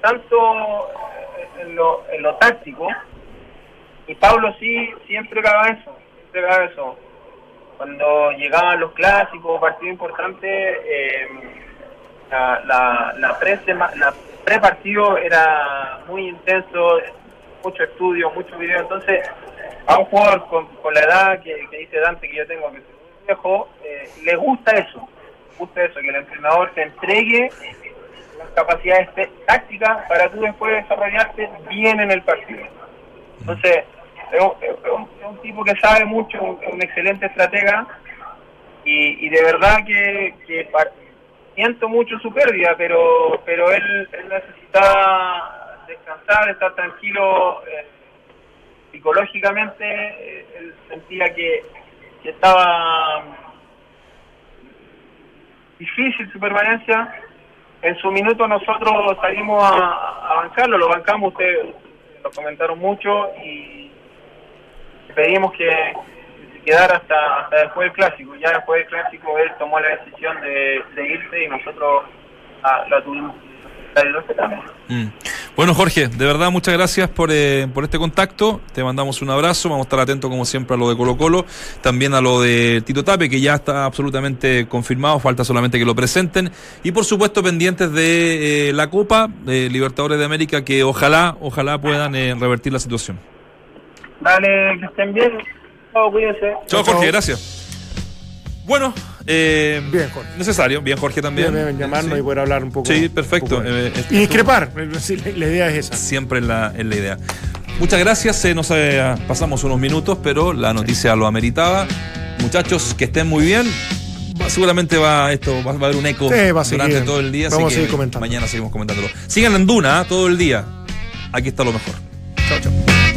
tanto eh, en lo, en lo táctico, y Pablo sí siempre haga eso, siempre haga eso. Cuando llegaban los clásicos, partidos importantes, eh, la, la, la, pre la pre-partido era muy intenso, mucho estudio, mucho video. Entonces, a un jugador con, con la edad que, dice Dante que yo tengo, que muy viejo, eh, le gusta eso. Gusta eso, que el entrenador te entregue las capacidades tácticas para tú después desarrollarte bien en el partido. Entonces, es un, es un- es tipo que sabe mucho, un, un excelente estratega y, de verdad que, siento mucho su pérdida, pero pero él, él necesitaba descansar, estar tranquilo eh, psicológicamente. eh, él sentía que estaba difícil su permanencia. En su minuto nosotros salimos a, bancarlo, lo bancamos, ustedes lo comentaron mucho y pedimos que se quedara hasta, después del clásico. Ya después del clásico él tomó la decisión de, irse y nosotros la, la tuvimos. Mm. Bueno, Jorge, de verdad, muchas gracias por, eh, por este contacto. Te mandamos un abrazo. Vamos a estar atentos, como siempre, a lo de Colo Colo. También a lo de Tito Tape, que ya está absolutamente confirmado. Falta solamente que lo presenten. Y, por supuesto, pendientes de eh, la Copa de Libertadores de América, que ojalá, ojalá puedan eh, revertir la situación. Dale, que estén bien. Chao, cuídense. Chao, Jorge, gracias. Bueno, eh, Bien, Jorge. necesario. Bien, Jorge también. Bien, bien, llamarnos Sí. y poder hablar un poco. Sí, perfecto. poco. Eh, y discrepar. Sí, la, la idea es esa. siempre en la, idea. Muchas gracias, eh, nos eh, pasamos unos minutos, pero la noticia lo ameritaba. Muchachos, que estén muy bien. Va- seguramente va esto va, va a haber un eco durante seguir. todo el día. así Vamos a que seguir comentando. Mañana seguimos comentándolo. Sigan en Duna ¿eh? todo el día. Aquí está lo mejor. Chao, chao.